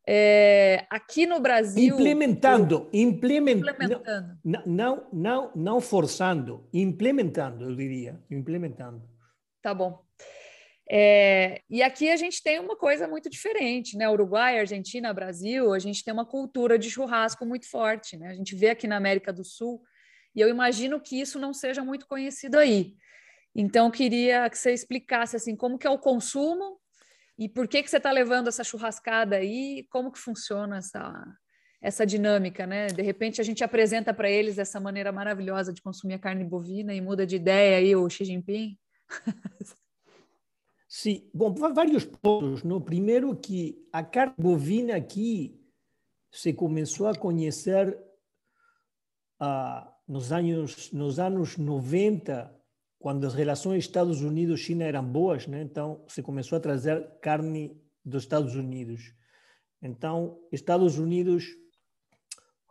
É, aqui no Brasil. Implementando, implementando. Não, não, não, não forçando, implementando, eu diria. Implementando. Tá bom. É, e aqui a gente tem uma coisa muito diferente, né? Uruguai, Argentina, Brasil, a gente tem uma cultura de churrasco muito forte, né? A gente vê aqui na América do Sul, e eu imagino que isso não seja muito conhecido aí. Então, eu queria que você explicasse assim como que é o consumo e por que, que você está levando essa churrascada aí? Como que funciona essa, essa dinâmica, né? De repente a gente apresenta para eles essa maneira maravilhosa de consumir a carne bovina e muda de ideia aí o Xi Jinping? Sim, bom, vários pontos. No primeiro que a carne bovina aqui se começou a conhecer ah, nos anos nos anos 90 quando as relações Estados Unidos-China eram boas, né? então se começou a trazer carne dos Estados Unidos. Então, Estados Unidos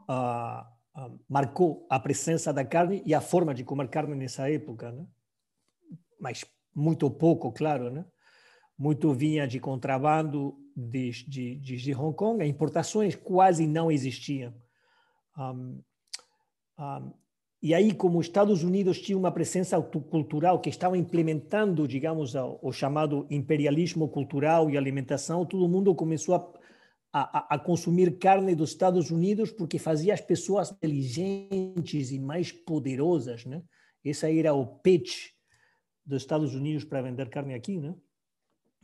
ah, ah, marcou a presença da carne e a forma de comer carne nessa época, né? mas muito pouco, claro, né? Muito vinha de contrabando de, de, de Hong Kong, as importações quase não existiam. Um, um, e aí, como os Estados Unidos tinham uma presença cultural que estava implementando, digamos, o chamado imperialismo cultural e alimentação, todo mundo começou a, a, a, consumir carne dos Estados Unidos porque fazia as pessoas inteligentes e mais poderosas, né? Esse era o pitch dos Estados Unidos para vender carne aqui, né?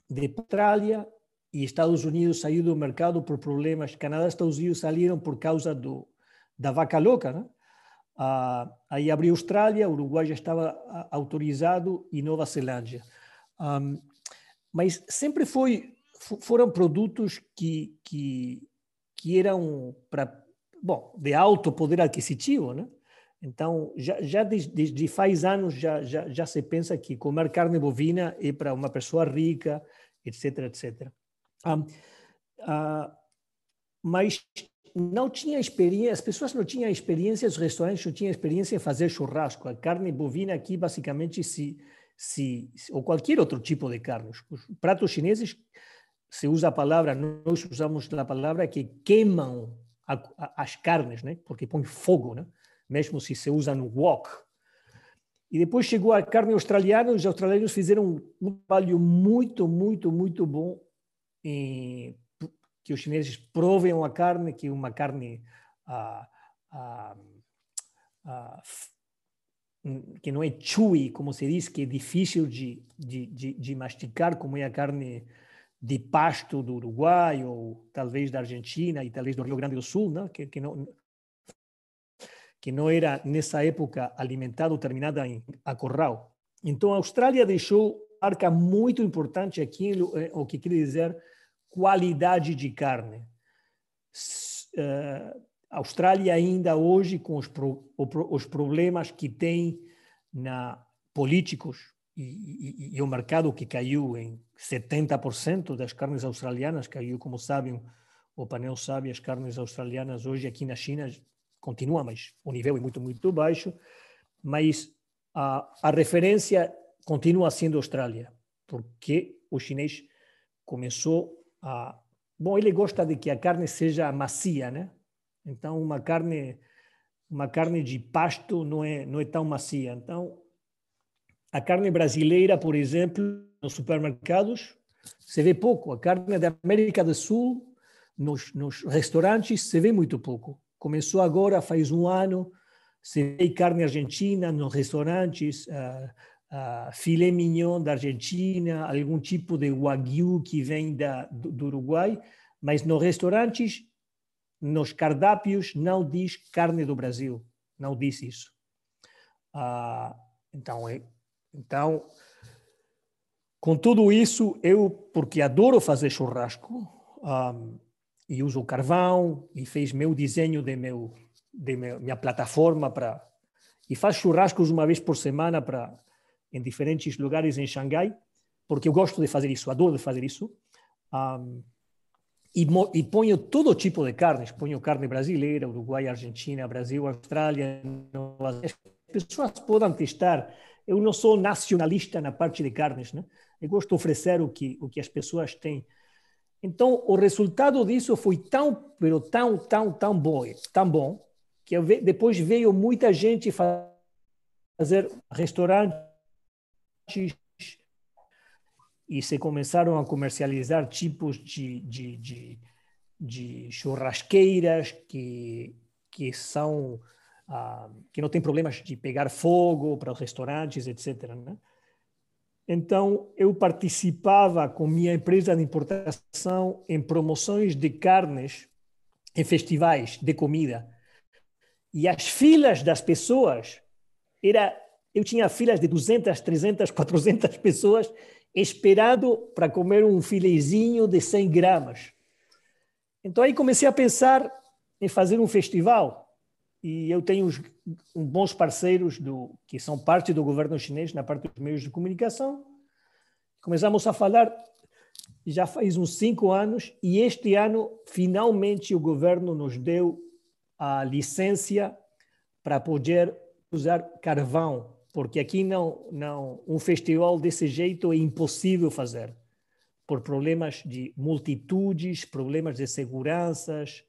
De Austrália e Estados Unidos saiu do mercado por problemas, Canadá e Estados Unidos saíram por causa do, da vaca louca, né? Aí abriu Austrália, Uruguai já estava autorizado e Nova Zelândia. Um, mas sempre foi foram produtos que, que, que eram para bom de alto poder aquisitivo, né? Então já, já desde, desde faz anos já, já já se pensa que comer carne bovina é para uma pessoa rica, etc, etc. Um, uh, mas não tinha experiência, as pessoas não tinham experiência, os restaurantes não tinham experiência em fazer churrasco. A carne bovina aqui basicamente se, se ou qualquer outro tipo de carne. Os pratos chineses se usa a palavra, nós usamos a palavra que queimam a, a, as carnes, né? Porque põe fogo, né? Mesmo se se usa no wok. E depois chegou a carne australiana, os australianos fizeram um trabalho muito, muito, muito bom em que os chineses provem a carne, que uma carne ah, ah, ah, que não é chewy, como se diz, que é difícil de, de, de, de masticar, como é a carne de pasto do Uruguai ou talvez da Argentina e talvez do Rio Grande do Sul, que, que não que não era nessa época alimentado terminada em corral. Então a Austrália deixou marca muito importante aqui eh, o que quer dizer qualidade de carne. Uh, Austrália ainda hoje com os, pro, os problemas que tem na políticos e, e, e, o mercado que caiu em 70% das carnes australianas, caiu, como sabem, o painel sabe, as carnes australianas hoje aqui na China continua, mas o nível é muito, muito baixo, mas a, a referência continua sendo Austrália, porque o chinês começou a... Bom, ele gosta de que a carne seja macia, né? Então, uma carne uma carne de pasto não é não é tão macia. Então, a carne brasileira, por exemplo, nos supermercados, se vê pouco. A carne da América do Sul, nos, nos restaurantes, se vê muito pouco. Começou agora, faz um ano, se vê carne argentina nos restaurantes, uh, filé mignon da Argentina, algum tipo de wagyu que vem da, do, do Uruguai, mas nos restaurantes, nos cardápios, não diz carne do Brasil, não diz isso. Uh, então, é, então, com tudo isso, eu, porque adoro fazer churrasco, um, e uso carvão, e fez meu desenho de, meu, de minha plataforma para... E faz churrascos uma vez por semana para em diferentes lugares em Xangai, porque eu gosto de fazer isso, adoro fazer isso. Um, e, e ponho todo tipo de carnes, ponho carne brasileira, Uruguai, Argentina, Brasil, Austrália, as pessoas podem testar eu não sou nacionalista na parte de carnes, né? Eu gosto de oferecer o que o que as pessoas têm. Então, o resultado disso foi tão, pero tão, tão, tão bom, tão bom, que depois veio muita gente fazer restaurantes e se começaram a comercializar tipos de, de, de, de churrasqueiras que, que são ah, que não tem problemas de pegar fogo para os restaurantes, etc. Né? Então, eu participava com minha empresa de importação em promoções de carnes em festivais de comida. E as filas das pessoas era eu tinha filas de 200, 300, 400 pessoas esperando para comer um filezinho de 100 gramas. Então aí comecei a pensar em fazer um festival e eu tenho uns, bons parceiros do, que são parte do governo chinês na parte dos meios de comunicação. Começamos a falar já faz uns cinco anos e este ano finalmente o governo nos deu a licença para poder usar carvão, porque aqui não não um festival desse jeito é impossível fazer por problemas de multitudes, problemas de seguranças,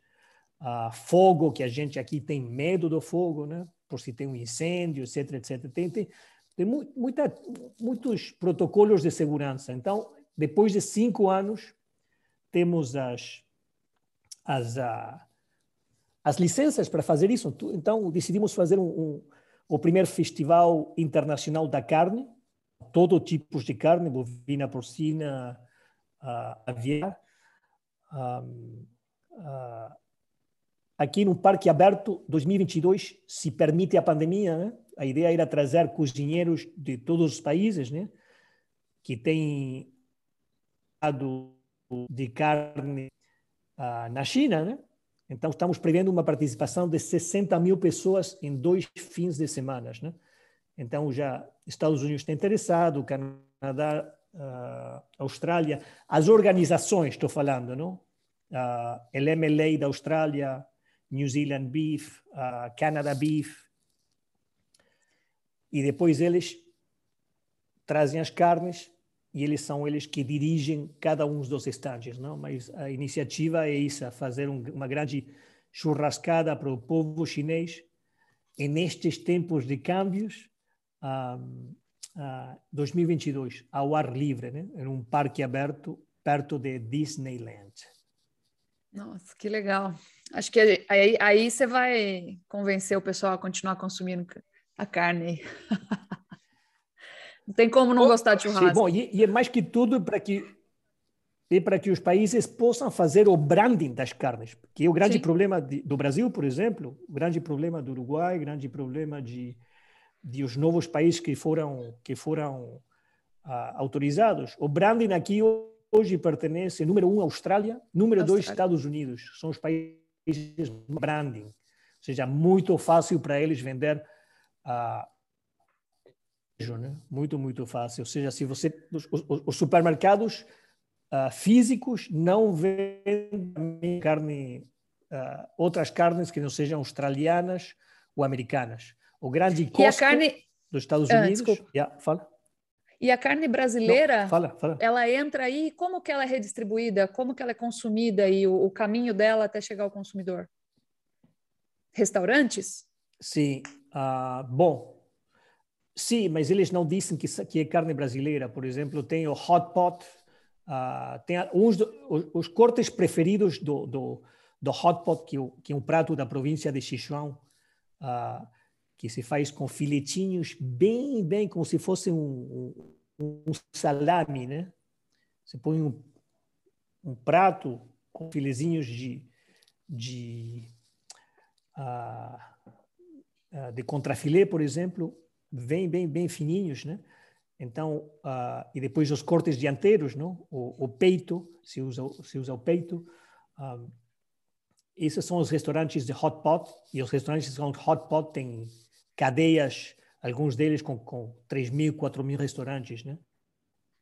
uh, fogo, que a gente aqui tem medo do fogo, né? por se tem um incêndio, etc, etc. Tem, tem, tem muita, muitos protocolos de segurança. Então, depois de cinco anos, temos as, as, a, as licenças para fazer isso. Então, decidimos fazer um, um, o primeiro festival internacional da carne, todo tipo de carne, bovina, porcina, uh, aviar. Uh, aqui no Parque Aberto 2022 se permite a pandemia, né? a ideia era trazer cozinheiros de todos os países, né? que têm de carne uh, na China, né? Então, estamos prevendo uma participação de 60 mil pessoas em dois fins de semana. Né? Então, já Estados Unidos está interessado, Canadá, uh, Austrália, as organizações, estou falando, não? Uh, LMLA da Austrália, New Zealand Beef, uh, Canada Beef, e depois eles trazem as carnes e eles são eles que dirigem cada um dos estandes, não? Mas a iniciativa é isso, fazer um, uma grande churrascada para o povo chinês e nestes tempos de câmbios, um, uh, 2022, ao ar livre, né? em um parque aberto perto de Disneyland. Nossa, que legal. Acho que aí, aí você vai convencer o pessoal a continuar consumindo a carne. Não tem como não gostar de churrasco. Sim, bom, e, e, é mais que tudo para que é para que os países possam fazer o branding das carnes, que é o grande Sim. problema de, do Brasil, por exemplo, o grande problema do Uruguai, o grande problema de, de os novos países que foram que foram uh, autorizados. O branding aqui hoje pertence número um Austrália, número Austrália. dois Estados Unidos. São os países branding, ou seja, muito fácil para eles vender a uh, né? Muito, muito fácil. Ou seja, se você os, os, os supermercados uh, físicos não vendem carne, uh, outras carnes que não sejam australianas ou americanas. O grande custo carne... dos Estados ah, Unidos. Ah, yeah, fala. E a carne brasileira, não, fala, fala. ela entra aí, como que ela é redistribuída, como que ela é consumida e o, o caminho dela até chegar ao consumidor? Restaurantes? Sim. Uh, bom, Sim, mas eles não dizem que, que é carne brasileira. Por exemplo, tem o hot pot, uh, tem uns do, os, os, cortes preferidos do, do, do hot pot, que, que é um prato da província de Sichuan, uh, que se faz com filetinhos bem, bem, como se fosse um, um, um salame, né? Você põe um, um prato com filezinhos de, de, uh, de contrafilé, por exemplo, bem, bem, bem fininhos, né? Então, uh, e depois os cortes dianteiros, não? O, o, peito, se usa, se usa o peito. Um, ah, esses são os restaurantes de hot pot, e os restaurantes com hot pot têm cadeias, alguns deles com, com 3 mil, 4 mil restaurantes, né?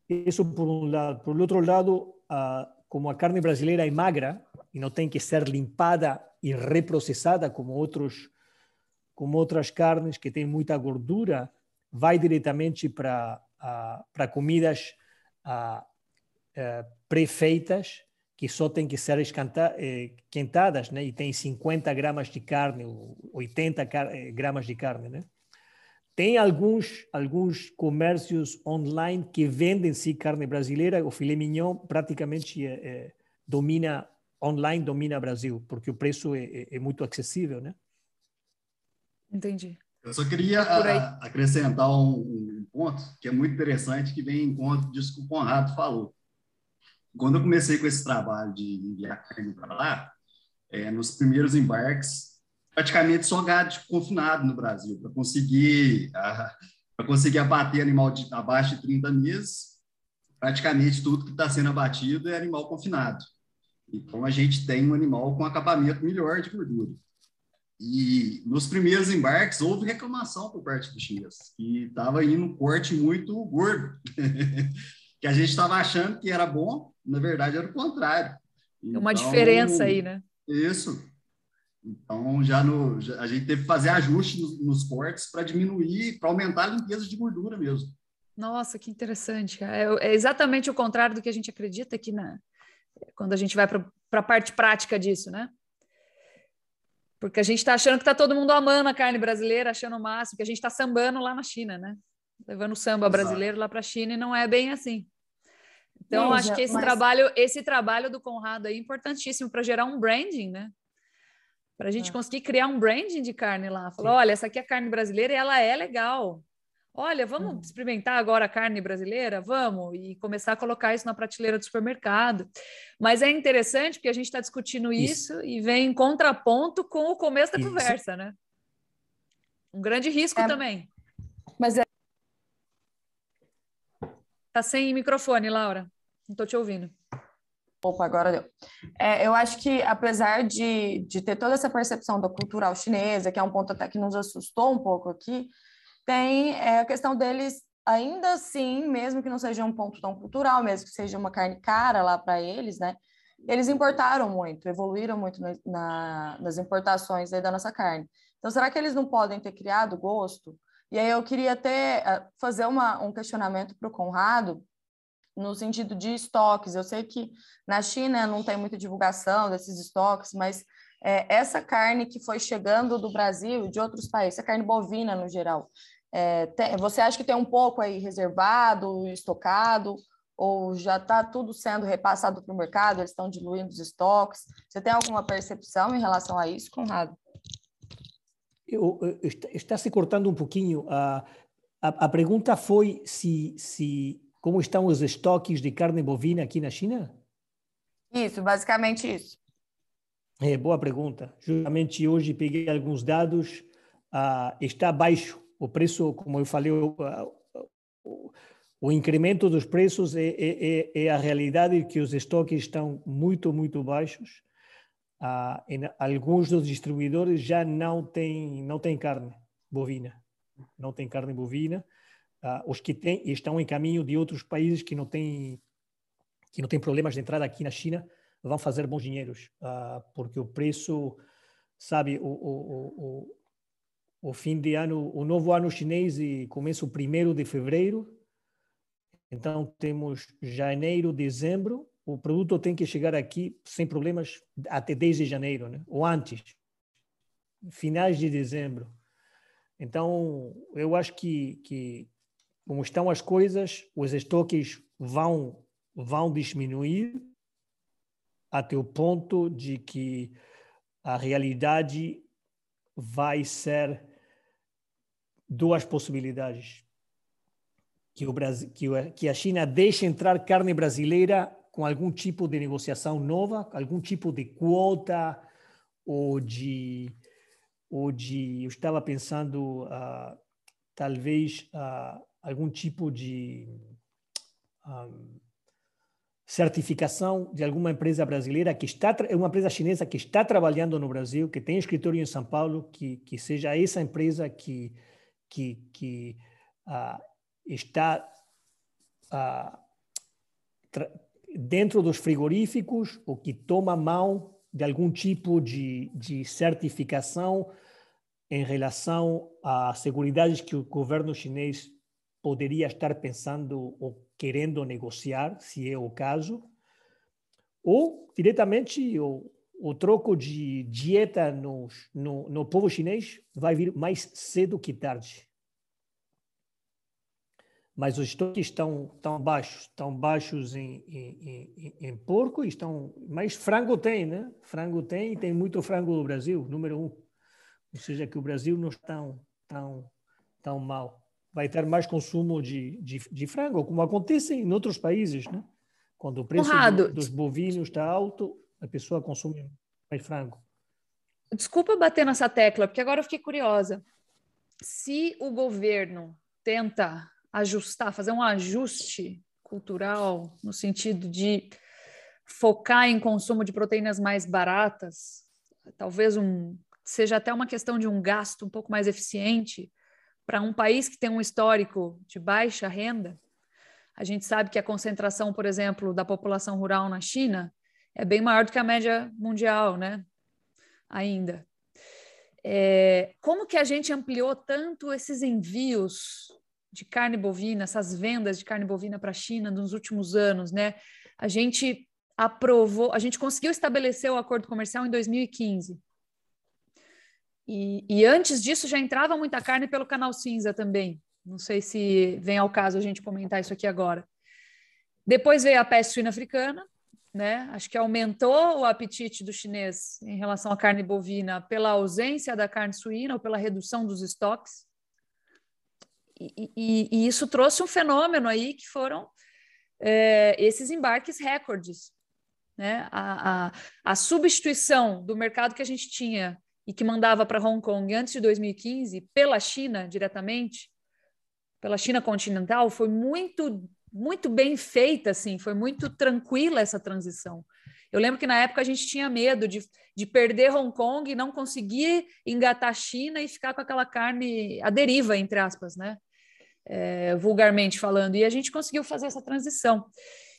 Isso por um lado. Por outro lado, uh, como a carne brasileira é magra e não tem que ser limpada e reprocessada como outros como outras carnes que têm muita gordura, vai diretamente para para comidas a, pré-feitas que só têm que ser esquentadas, né? E tem 50 gramas de carne, 80 eh, gramas de carne, né? Tem alguns alguns comércios online que vendem sim carne brasileira. O filé mignon praticamente é, é, domina online, domina Brasil, porque o preço é, é, é muito acessível, né? Entendi. Eu só queria a, acrescentar um, um, ponto que é muito interessante, que vem em conta disso que o Conrado falou. Quando eu comecei com esse trabalho de enviar carne para lá, é, nos primeiros embarques, praticamente só gado confinado no Brasil, para conseguir, para conseguir abater animal de, abaixo de 30 meses, praticamente tudo que está sendo abatido é animal confinado. Então, a gente tem um animal com acabamento melhor de gordura. E nos primeiros embarques houve reclamação por parte dos chineses, que estava indo um corte muito gordo, que a gente estava achando que era bom, na verdade era o contrário. Então, uma diferença aí, né? Isso. Então, já, no, já, a gente teve que fazer ajuste nos, nos cortes para diminuir, para aumentar a limpeza de gordura mesmo. Nossa, que interessante. É, é, exatamente o contrário do que a gente acredita aqui na, quando a gente vai para a parte prática disso, né? Porque a gente está achando que está todo mundo amando a carne brasileira, achando o máximo, que a gente está sambando lá na China, né? Levando o samba Exato. brasileiro lá para a China e não é bem assim. Então, acho que esse mas... trabalho, esse trabalho do Conrado é importantíssimo para gerar um branding, né? Para a gente é. conseguir criar um branding de carne lá. Falar, olha, essa aqui é carne brasileira e ela é legal. Olha, vamos uhum. experimentar agora a carne brasileira? Vamos! E começar a colocar isso na prateleira do supermercado. Mas é interessante porque a gente está discutindo isso. isso. e vem em contraponto com o começo da isso. conversa, né? Um grande risco é, também. Mas é. Tá sem microfone, Laura. Não estou te ouvindo. Opa, agora deu. É, eu acho que, apesar de, de ter toda essa percepção da cultural chinesa, que é um ponto até que nos assustou um pouco aqui, tem é, a questão deles, ainda assim, mesmo que não seja um ponto tão cultural, mesmo que seja uma carne cara lá para eles, né? Eles importaram muito, evoluíram muito na, na, nas importações da nossa carne. Então, será que eles não podem ter criado gosto? E aí eu queria até fazer uma, um questionamento para o Conrado, no sentido de estoques. Eu sei que na China não tem muita divulgação desses estoques, mas é, essa carne que foi chegando do Brasil e de outros países, a carne bovina no geral, é, tem, você acha que tem um pouco aí reservado, estocado, ou já está tudo sendo repassado para o mercado, eles estão diluindo os estoques? Você tem alguma percepção em relação a isso, Conrado? Eu, está, está, se cortando um pouquinho. A, a, a, pergunta foi se, se como estão os estoques de carne bovina aqui na China? Isso, basicamente isso. É, boa pergunta. Justamente hoje peguei alguns dados. Ah, está baixo o preço, como eu falei, o, o, o incremento dos preços é, é, é, é, a realidade que os estoques estão muito, muito baixos. Ah, em, alguns dos distribuidores já não têm não tem carne bovina, não tem carne bovina. Ah, os que têm estão em caminho de outros países que não têm que não têm problemas de entrada aqui na China vão fazer bons dinheiros, ah, porque o preço, sabe, o, o, o, o fim de ano, o novo ano chinês e começa o primeiro de fevereiro. Então temos janeiro, dezembro. O produto tem que chegar aqui sem problemas até 10 de janeiro, né? ou antes, finais de dezembro. Então eu acho que, que como estão as coisas, os estoques vão vão diminuir até o ponto de que a realidade vai ser duas possibilidades. Que, o Brasil, que, que a China deixe entrar carne brasileira com algum tipo de negociação nova, algum tipo de quota ou de. Ou de eu estava pensando, uh, talvez, uh, algum tipo de. Um, ah, certificação de alguma empresa brasileira que está é uma empresa chinesa que está trabalhando no Brasil, que tem escritório em São Paulo, que que seja essa empresa que que, que uh, está uh, dentro dos frigoríficos ou que toma mão de algum tipo de, de certificação em relação a seguridades que o governo chinês poderia estar pensando ou querendo negociar, se é o caso, ou diretamente o, o troco de dieta no, no, no povo chinês vai vir mais cedo que tarde. Mas os estoques estão tão baixos, estão baixos em, em, em, em porco, estão, mas frango tem, né? Frango tem e tem muito frango no Brasil, número um. Ou seja, que o Brasil não está tão, tão, tão mal vai ter mais consumo de, de, de frango, como acontece em outros países, né? Quando o preço do, dos bovinos está alto, a pessoa consome mais frango. Desculpa bater nessa tecla, porque agora eu fiquei curiosa. Se o governo tenta ajustar, fazer um ajuste cultural no sentido de focar em consumo de proteínas mais baratas, talvez um seja até uma questão de um gasto um pouco mais eficiente, para um país que tem um histórico de baixa renda, a gente sabe que a concentração, por exemplo, da população rural na China é bem maior do que a média mundial, né? Ainda. É, como que a gente ampliou tanto esses envios de carne bovina, essas vendas de carne bovina para a China nos últimos anos, né? A gente aprovou, a gente conseguiu estabelecer o acordo comercial em 2015. E, e, antes disso já entrava muita carne pelo canal cinza também. Não sei se vem ao caso a gente comentar isso aqui agora. Depois veio a peste suína africana, né? Acho que aumentou o apetite do chinês em relação à carne bovina pela ausência da carne suína ou pela redução dos estoques. E, e, e isso trouxe um fenômeno aí que foram é, esses embarques recordes. Né? A, a, a substituição do mercado que a gente tinha e que mandava para Hong Kong antes de 2015 pela China diretamente, pela China continental, foi muito muito bem feita, assim, foi muito tranquila essa transição. Eu lembro que na época a gente tinha medo de, de perder Hong Kong e não conseguir engatar a China e ficar com aquela carne à deriva, entre aspas, né? É, vulgarmente falando. E a gente conseguiu fazer essa transição.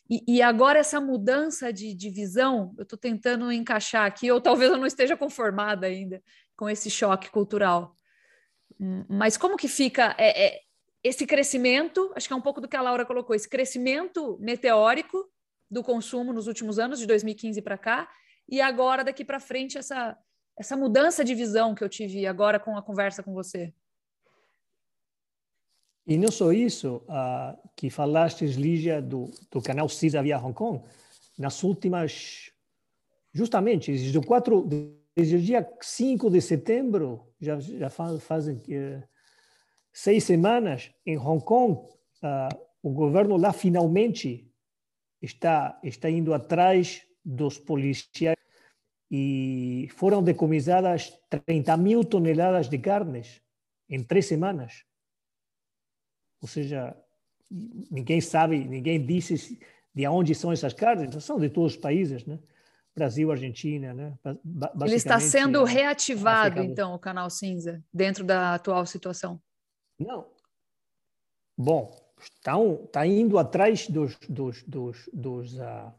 E, e agora essa mudança de, de visão, eu estou tentando encaixar aqui, ou talvez eu não esteja conformada ainda com esse choque cultural. Hum, mas como que fica? É, é, esse crescimento, acho que é um pouco do que a Laura colocou, esse crescimento meteórico do consumo nos últimos anos, de 2015 para cá, e agora daqui para frente essa essa mudança de visão que eu tive agora com a conversa com você. E não só isso, uh, que falaste, Lígia, do, do canal CISA via Hong Kong, nas últimas, justamente, desde o, 4, desde o dia 5 de setembro, já, já fazem uh, seis semanas em Hong Kong, uh, o governo lá finalmente está, está indo atrás dos policiais e foram decomisadas 30 mil toneladas de carnes em três semanas. Ou seja, ninguém sabe, ninguém disse de onde são essas carnes, são de todos os países, né? Brasil, Argentina, né? Ele está sendo reativado, então, o canal cinza, dentro da atual situação. Não. Bom, estão tá indo atrás dos, dos, dos, dos uh,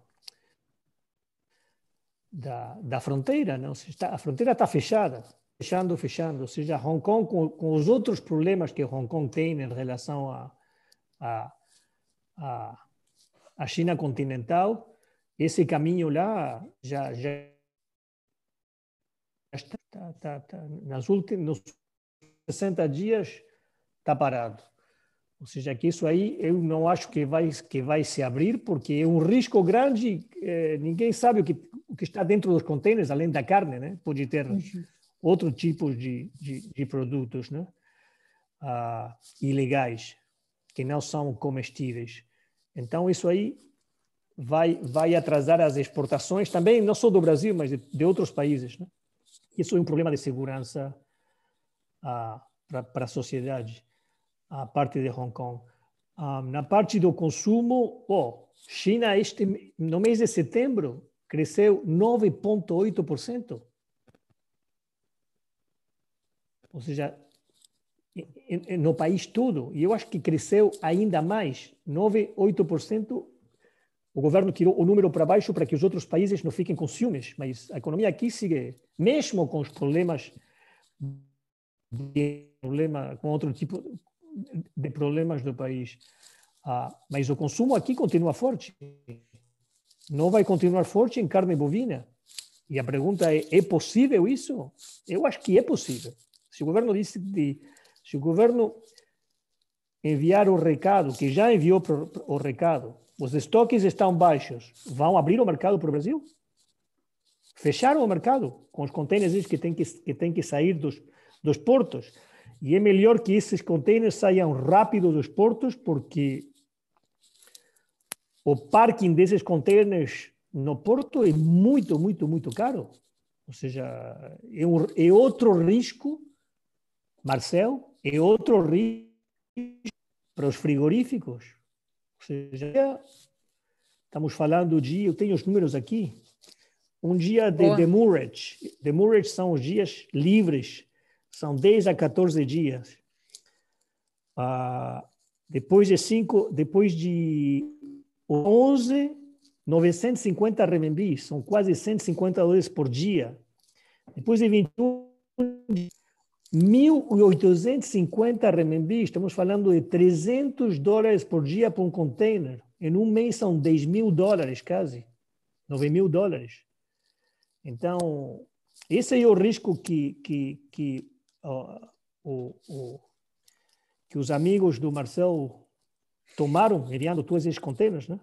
da, da fronteira, não? Está, a fronteira está fechada, fechando, fechando. Ou seja, Hong Kong, com, com os outros problemas que Hong Kong tem em relação a, a, a, a China continental, esse caminho lá já, já está, está, está, está nas últimos 60 dias está parado. Ou seja, que isso aí eu não acho que vai, que vai se abrir, porque é um risco grande, eh, ninguém sabe o que, o que está dentro dos contêineres, além da carne, né? Pode ter uhum. outro tipo de, de, de produtos né? Ah, ilegais, que não são comestíveis. Então, isso aí vai, vai atrasar as exportações também, não só do Brasil, mas de, de outros países. Né? Isso é um problema de segurança ah, para a sociedade a parte de Hong Kong. Um, na parte do consumo, oh, China este no mês de setembro cresceu 9,8%. Ou seja, no país todo. E eu acho que cresceu ainda mais, 9,8%. O governo tirou o número para baixo para que os outros países não fiquem com ciúmes, mas a economia aqui sigue, mesmo com os problemas problema com outro tipo de problemas do país. Ah, mas o consumo aqui continua forte. Não vai continuar forte em carne bovina. E a pergunta é: é possível isso? Eu acho que é possível. Se o governo disse de, se o governo enviar o recado, que já enviou o recado, os estoques estão baixos, vão abrir o mercado para o Brasil? Fecharam o mercado com os contêineres que têm que, que, têm que sair dos, dos portos. E é melhor que esses containers saiam rápido dos portos, porque o parking desses containers no porto é muito, muito, muito caro. Ou seja, é, um, é outro risco, Marcel, é outro risco para os frigoríficos. Ou seja, estamos falando de, eu tenho os números aqui, um dia de demurrage. Demurrage são os dias livres são 10 a 14 dias. Ah, depois de cinco, depois de 11, 950 RMB, são quase 150 dólares por dia. Depois de 21, 1.850 RMB, estamos falando de 300 dólares por dia para um container. Em um mês são 10 mil dólares, quase. 9 mil dólares. Então, esse é o risco que, que, que o, o, que os amigos do Marcel tomaram enviando todos esses contêineres, né?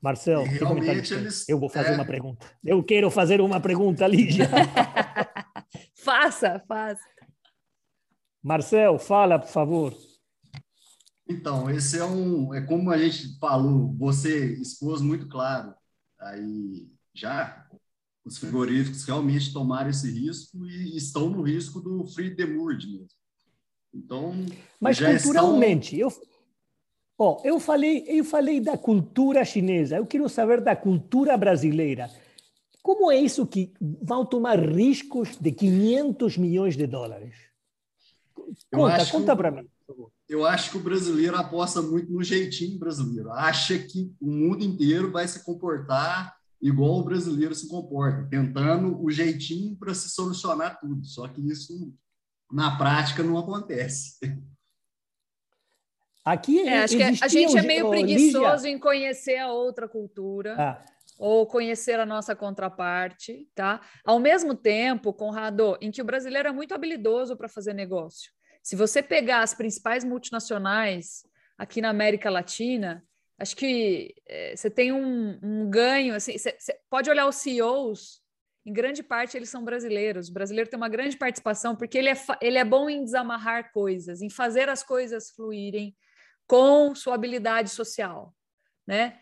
Marcel, eles... eu vou fazer é... uma pergunta. Eu quero fazer uma pergunta, Lígia. faça, faça. Marcel, fala, por favor. Então, esse é um, é como a gente falou, você expôs muito claro. Aí já os frigoríficos realmente tomaram esse risco e estão no risco do free demurge mesmo. Então, mas culturalmente, estão... eu Oh, eu falei, eu falei da cultura chinesa. Eu quero saber da cultura brasileira. Como é isso que vão tomar riscos de 500 milhões de dólares? Conta, conta para mim. Eu acho que o brasileiro aposta muito no jeitinho brasileiro. Acha que o mundo inteiro vai se comportar igual o brasileiro se comporta, tentando o jeitinho para se solucionar tudo. Só que isso, na prática, não acontece. Aqui é, acho que a gente é meio preguiçoso Lígia. em conhecer a outra cultura. Ah. Ou conhecer a nossa contraparte, tá? Ao mesmo tempo, Conrado, em que o brasileiro é muito habilidoso para fazer negócio. Se você pegar as principais multinacionais aqui na América Latina, acho que é, você tem um, um ganho. Assim, você, pode olhar os CEOs, em grande parte eles são brasileiros. O brasileiro tem uma grande participação porque ele é, ele é bom em desamarrar coisas, em fazer as coisas fluírem com sua habilidade social, né?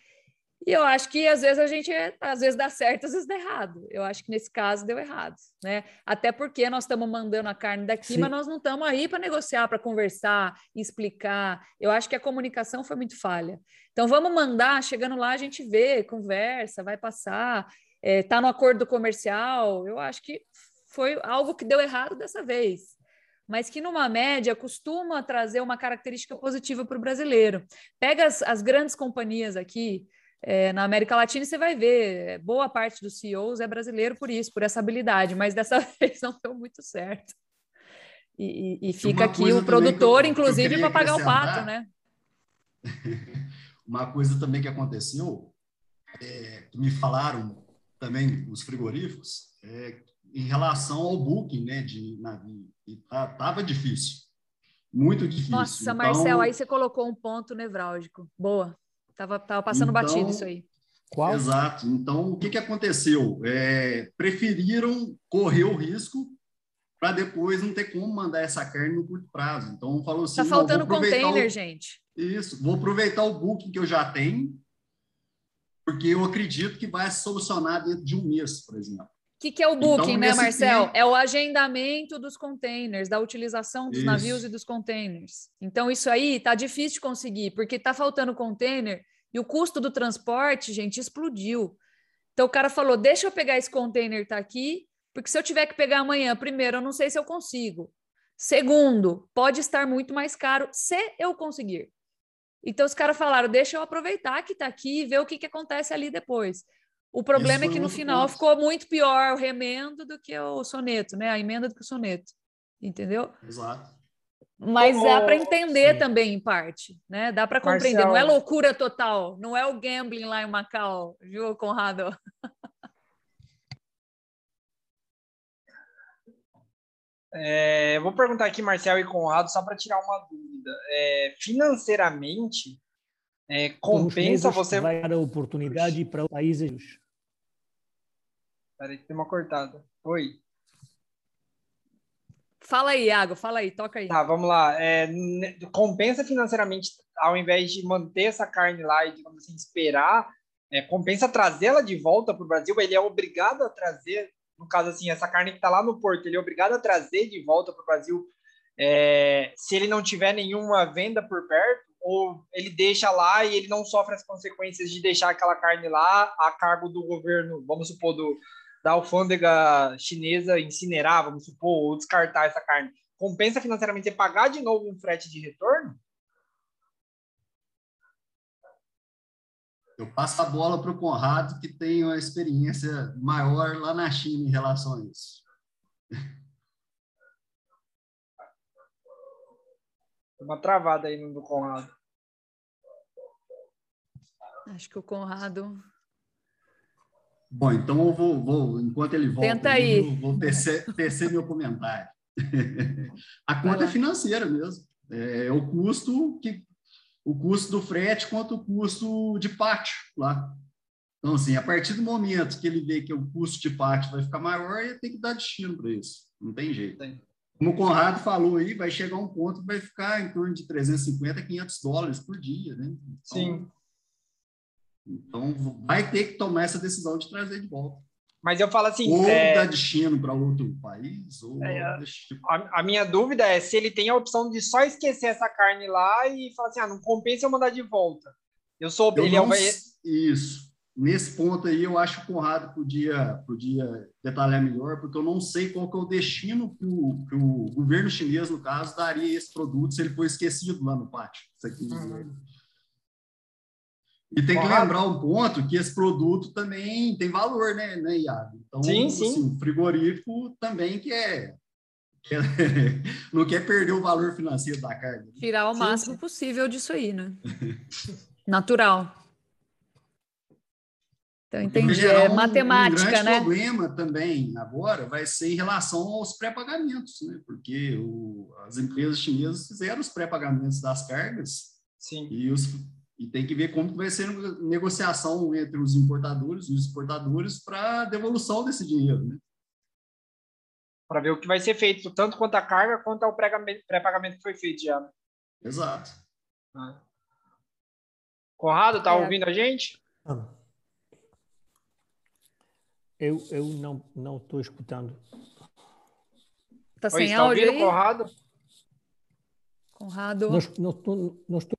E eu acho que às vezes a gente às vezes dá certo, às vezes dá errado. Eu acho que nesse caso deu errado, né? Até porque nós estamos mandando a carne daqui, Sim. mas nós não estamos aí para negociar, para conversar, explicar. Eu acho que a comunicação foi muito falha. Então vamos mandar, chegando lá a gente vê, conversa, vai passar, é, tá no acordo comercial. Eu acho que foi algo que deu errado dessa vez mas que numa média costuma trazer uma característica positiva para o brasileiro. Pega as, as grandes companhias aqui é, na América Latina você vai ver, boa parte dos CEOs é brasileiro por isso, por essa habilidade, mas dessa vez não deu muito certo. E, e, e fica aqui o produtor, eu, inclusive, para pagar o pato, né? Uma coisa também que aconteceu, é, que me falaram também os frigoríficos, é em relação ao booking né, de navio. Estava tá, difícil, muito difícil. Nossa, então, Marcel, aí você colocou um ponto nevrálgico. Boa, tava, tava passando então, batido isso aí. Qual? Exato. Então, o que, que aconteceu? É, preferiram correr o risco para depois não ter como mandar essa carne no curto prazo. Então, falou assim... Está faltando container, o... gente. Isso. Vou aproveitar o booking que eu já tenho, porque eu acredito que vai se solucionar dentro de um mês, por exemplo. O que, que, é o então, booking, então, né, Marcel? É o agendamento dos containers, da utilização dos isso. navios e dos containers. Então, isso aí está difícil de conseguir, porque está faltando container e o custo do transporte, gente, explodiu. Então, o cara falou: deixa eu pegar esse container, tá aqui, porque se eu tiver que pegar amanhã, primeiro, eu não sei se eu consigo. Segundo, pode estar muito mais caro se eu conseguir. Então, os caras falaram: deixa eu aproveitar que está aqui e ver o que, que acontece ali depois. O problema é que no final ponto. ficou muito pior o remendo do que o soneto, né? A emenda do que o soneto. Entendeu? Exato. Mas dá para entender sim. também, em parte, né? Dá para compreender. Marcelo. Não é loucura total, não é o gambling lá em Macau, viu, Conrado? É, vou perguntar aqui, Marcel e Conrado, só para tirar uma dúvida. É, financeiramente, é, compensa você. Vai dar oportunidade para países. Peraí, tem uma cortada. Oi. Fala aí, Iago, fala aí, toca aí. Tá, vamos lá. É, compensa financeiramente, ao invés de manter essa carne lá e, digamos assim, esperar, é, compensa trazê-la de volta para o Brasil? Ele é obrigado a trazer, no caso assim, essa carne que está lá no porto, ele é obrigado a trazer de volta para o Brasil é, se ele não tiver nenhuma venda por perto? ou ele deixa lá e ele não sofre as consequências de deixar aquela carne lá a cargo do governo, vamos supor, do, da alfândega chinesa incinerar, vamos supor, ou descartar essa carne. Compensa financeiramente pagar de novo um frete de retorno? Eu passo a bola para o Conrado, que tem uma experiência maior lá na China em relação a isso. Uma travada aí no Conrado. Acho que o Conrado. Bom, então eu vou, vou enquanto ele volta, Tenta aí. Eu vou tecer, tecer meu comentário. a conta é financeira mesmo. É o custo que o custo do frete quanto o custo de pátio lá. Então, assim, a partir do momento que ele vê que o custo de parte vai ficar maior, ele tem que dar destino para isso. Não tem jeito. Como o Conrado falou aí, vai chegar um ponto que vai ficar em torno de 350 a 500 dólares por dia, né? Então, Sim. Então, vai ter que tomar essa decisão de trazer de volta. Mas eu falo assim. Ou é... dar destino para outro país, ou. É, a, a, minha dúvida é se ele tem a opção de só esquecer essa carne lá e falar assim: ah, não compensa eu mandar de volta. Eu sou. Eu ele não, vai... Isso. Nesse ponto aí, eu acho que o Conrado podia, podia detalhar melhor, porque eu não sei qual que é o destino que o, que o governo chinês, no caso, daria esse produto se ele for esquecido lá no pátio. Isso aqui. Uhum. E tem que lembrar um ponto que esse produto também tem valor, né, né Iago? Então, sim, sim. Assim, o frigorífico também quer, quer não quer perder o valor financeiro da carne. Tirar o sim, máximo sim. possível disso aí, né? Natural. Então, entendi. É matemática, um grande né? O problema também agora vai ser em relação aos pré-pagamentos, né? Porque o, as empresas chinesas fizeram os pré-pagamentos das cargas Sim. e os e tem que ver como vai ser a negociação entre os importadores e os exportadores para a devolução desse dinheiro, né? Para ver o que vai ser feito, tanto quanto a carga, quanto ao pré-pagamento que foi feito já. Exato. Ah. Conrado, tá é. ouvindo a gente? Eu, eu não não estou escutando. Tá sem Oi, áudio ouvindo, aí? Conrado? Conrado. Não estou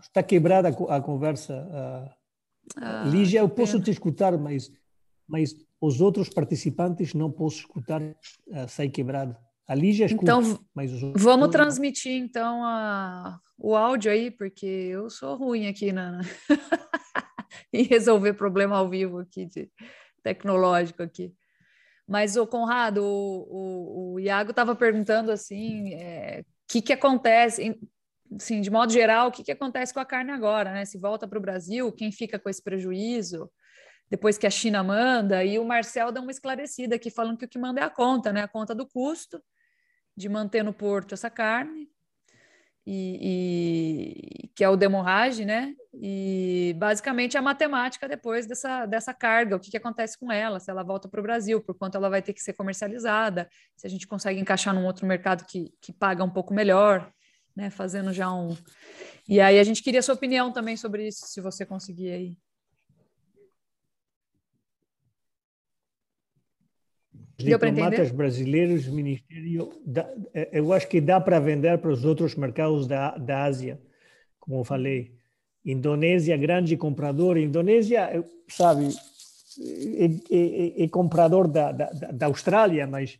Está quebrada a conversa. Ah, Lígia, eu posso pena. te escutar, mas, mas os outros participantes não posso escutar, uh, sai quebrado. A Lígia escuta, então, mas os outros Vamos não. transmitir, então, a, o áudio aí, porque eu sou ruim aqui na, em resolver problema ao vivo aqui, de, tecnológico aqui. Mas, o Conrado, o, o, o Iago estava perguntando assim, o é, que, que acontece assim, de modo geral, o que, que acontece com a carne agora, né? Se volta para o Brasil, quem fica com esse prejuízo? Depois que a China manda, e o Marcel dá uma esclarecida aqui, falando que o que manda é a conta, né? A conta do custo de manter no porto essa carne, e, e que é o demorrage, né? E basicamente a matemática depois dessa, dessa carga, o que, que acontece com ela, se ela volta para o Brasil, por quanto ela vai ter que ser comercializada, se a gente consegue encaixar num outro mercado que, que paga um pouco melhor né, fazendo já um. E aí a gente queria a sua opinião também sobre isso, se você conseguir aí. Diplomatas brasileiros, Ministério, eh, eu acho que dá para vender para os outros mercados da, da Ásia, como eu falei. Indonésia, grande comprador. Indonésia, sabe, é, é, é comprador da, da, da Austrália, mas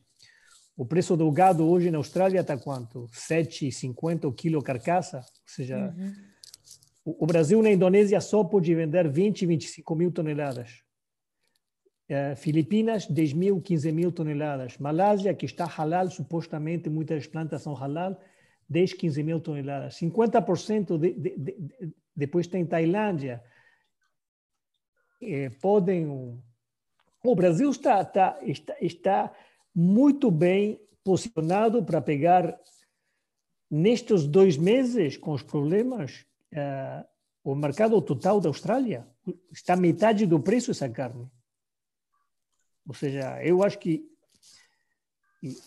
o preço do gado hoje na Austrália está quanto? 7,50 o quilo carcaça? Ou seja, uhum. o, o, Brasil na Indonésia só pode vender 20, 25 mil toneladas. É, Filipinas, 10 mil, 15 mil toneladas. Malásia, que está halal, supostamente muitas plantas são halal, 10, 15 mil toneladas. 50% de, de, de, depois tem Tailândia. É, podem. O Brasil está, está, está, está muito bem posicionado para pegar nestes dois meses com os problemas uh, o mercado total da Austrália? Está metade do preço essa carne. Ou seja eu acho que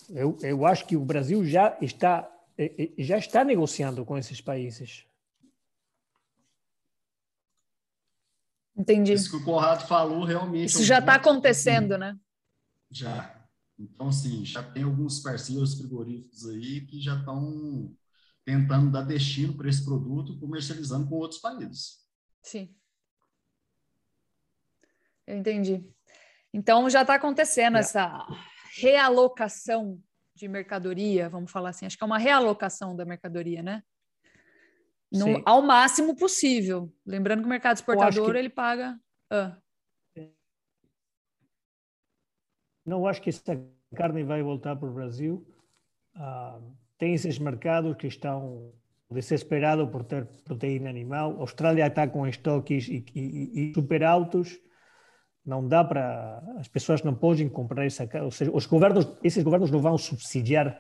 eu, eu acho que o Brasil já está eh, eh, já está negociando com esses países. Entendi. Isso que o Conrado falou realmente isso já está acontecendo né? Já então, assim, já tem alguns parceiros frigoríficos aí que já estão tentando dar destino para esse produto, comercializando com outros países. Sim. Eu entendi. Então, já está acontecendo é. essa realocação de mercadoria, vamos falar assim, acho que é uma realocação da mercadoria, né? No, ao máximo possível. Lembrando que o mercado exportador que... ele paga. Ah. Não acho que essa carne vai voltar para o Brasil. Ah, tem esses mercados que estão desesperados por ter proteína animal. A Austrália está com estoques e, e, e super altos. Não dá para. As pessoas não podem comprar essa carne. Ou seja, os governos, esses governos não vão subsidiar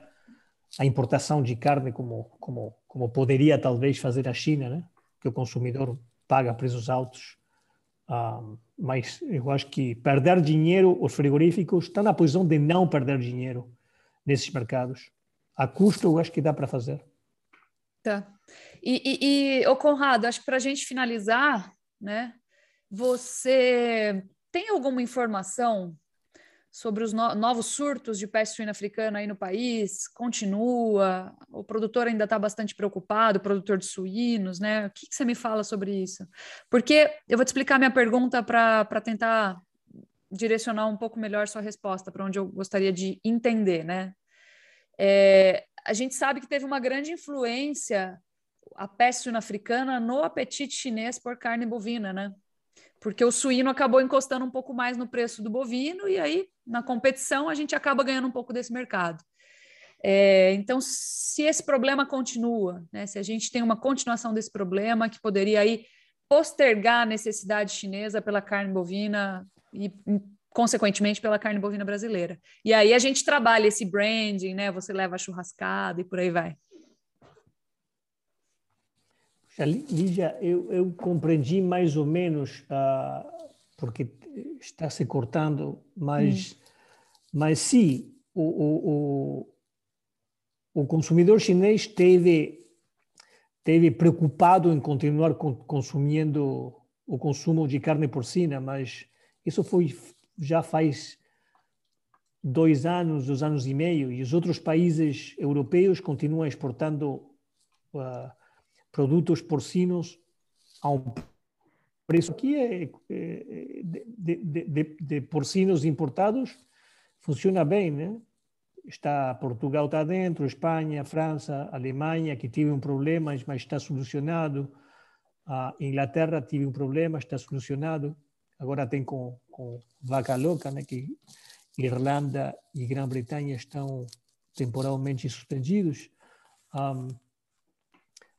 a importação de carne como, como, como poderia talvez fazer a China, né? que o consumidor paga preços altos. Ah, mas eu acho que perder dinheiro, os frigoríficos estão na posição de não perder dinheiro nesses mercados. A custo, eu acho que dá para fazer. Tá. E, e, e ô Conrado, acho que para a gente finalizar, né, você tem alguma informação sobre os no novos surtos de peste suína africana aí no país? Continua? O produtor ainda está bastante preocupado, o produtor de suínos, né? O que, que, você me fala sobre isso? Porque eu vou te explicar minha pergunta para tentar direcionar um pouco melhor sua resposta para onde eu gostaria de entender, né? É, a gente sabe que teve uma grande influência a peste suína africana no apetite chinês por carne bovina, né? Porque o suíno acabou encostando um pouco mais no preço do bovino, e aí, na competição, a gente acaba ganhando um pouco desse mercado. É, então, se esse problema continua, né, se a gente tem uma continuação desse problema que poderia aí postergar a necessidade chinesa pela carne bovina e, consequentemente, pela carne bovina brasileira. E aí a gente trabalha esse branding, né? Você leva a churrascada e por aí vai. Lígia, eu, eu compreendi mais ou menos, uh, porque está se cortando, mas, hum. mas sim, o, o, o, o consumidor chinês teve, teve preocupado em continuar consumindo o consumo de carne porcina, mas isso foi já faz dois anos, dois anos e meio, e os outros países europeus continuam exportando uh, produtos porcinos a um preço aqui é, é de, de, de, de, porcinos importados funciona bem, né? Está Portugal está dentro, Espanha, França, Alemanha que tive um problema, mas está solucionado. A Inglaterra tive um problema, está solucionado. Agora tem com, com vaca louca, né? Que Irlanda e Grã-Bretanha estão temporalmente suspendidos. Um,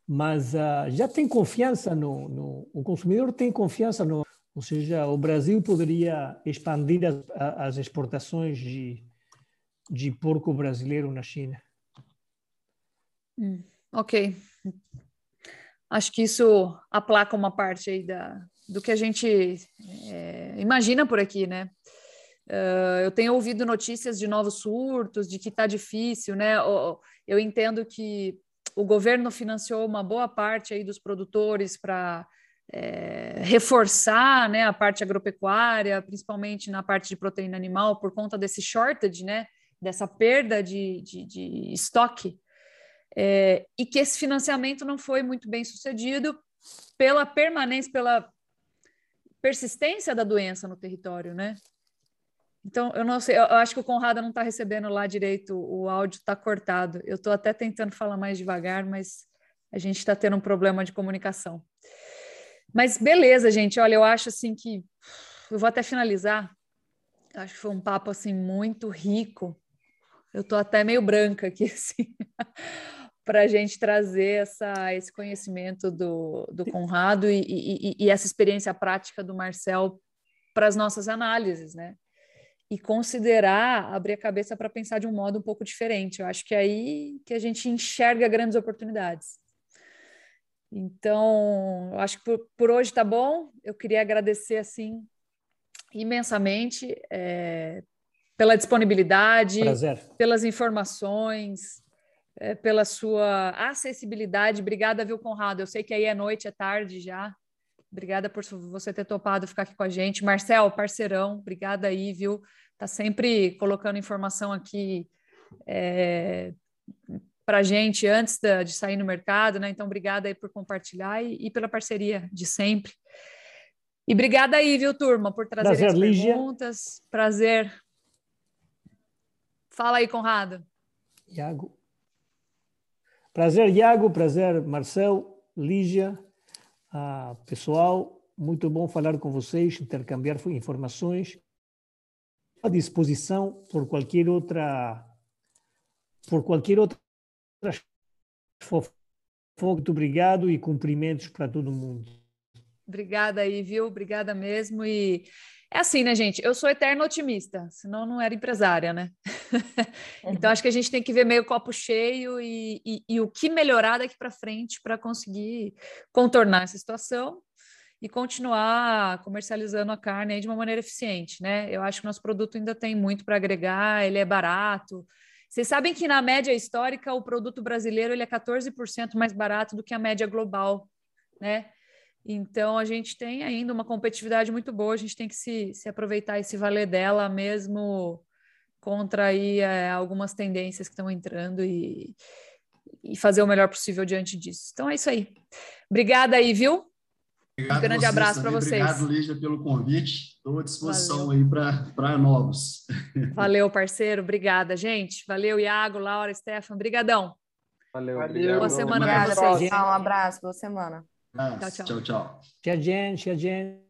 mas uh, já tem confiança no, no, o consumidor tem confiança no, ou seja, o Brasil poderia expandir as, as exportações de, de porco brasileiro na China. Hum, ok, acho que isso aplaca uma parte aí da, do que a gente é, imagina por aqui, né? Uh, eu tenho ouvido notícias de novos surtos, de que está difícil, né? Eu entendo que o governo financiou uma boa parte aí dos produtores para é, reforçar né, a parte agropecuária, principalmente na parte de proteína animal, por conta desse shortage, né, dessa perda de, de, de estoque, é, e que esse financiamento não foi muito bem sucedido pela permanência, pela persistência da doença no território, né? Então, eu não sei, eu acho que o Conrado não está recebendo lá direito, o áudio está cortado. Eu estou até tentando falar mais devagar, mas a gente está tendo um problema de comunicação. Mas beleza, gente, olha, eu acho assim que eu vou até finalizar. Acho que foi um papo assim muito rico. Eu estou até meio branca aqui, assim, para a gente trazer essa, esse conhecimento do, do Conrado e, e, e essa experiência prática do Marcel para as nossas análises, né? E considerar, abrir a cabeça para pensar de um modo um pouco diferente. Eu acho que é aí que a gente enxerga grandes oportunidades. Então, eu acho que por, por hoje está bom. Eu queria agradecer assim imensamente é, pela disponibilidade, Prazer. pelas informações, é, pela sua acessibilidade. Obrigada, viu, Conrado? Eu sei que aí é noite, é tarde já. Obrigada por você ter topado ficar aqui com a gente. Marcel, parceirão, obrigada aí, viu? Tá sempre colocando informação aqui é, para a gente antes da, de sair no mercado, né? Então, obrigada aí por compartilhar e, e, pela parceria de sempre. E obrigada aí, viu, turma, por trazer Prazer, as perguntas. Prazer. Fala aí, Conrado. Iago. Prazer, Iago. Prazer, Marcel, Lígia. Ah, pessoal, muito bom falar com vocês, intercambiar informações. À disposição por qualquer outra por qualquer outra muito obrigado e cumprimentos para todo mundo. Obrigada aí, viu? Obrigada mesmo. E é assim, né, gente? Eu sou eterno otimista, senão não era empresária, né? então acho que a gente tem que ver meio copo cheio e, e, e o que melhorar daqui para frente para conseguir contornar essa situação e continuar comercializando a carne de uma maneira eficiente, né? Eu acho que nosso produto ainda tem muito para agregar, ele é barato. Vocês sabem que na média histórica o produto brasileiro ele é 14% mais barato do que a média global, né? Então a gente tem ainda uma competitividade muito boa, a gente tem que se, se aproveitar e se valer dela mesmo contra aí, é, algumas tendências que estão entrando e, e fazer o melhor possível diante disso. Então é isso aí. Obrigada aí, viu? Obrigado um grande abraço para vocês. Obrigado, Lígia, pelo convite. Estou à disposição Valeu. aí para novos. Valeu, parceiro. Obrigada, gente. Valeu, Iago, Laura, Stefan. Obrigadão. Valeu. Valeu. Boa semana para vocês. Um abraço, boa semana. Tchau, tchau. Tchau, tchau. Tchau, gente. Tchau, gente.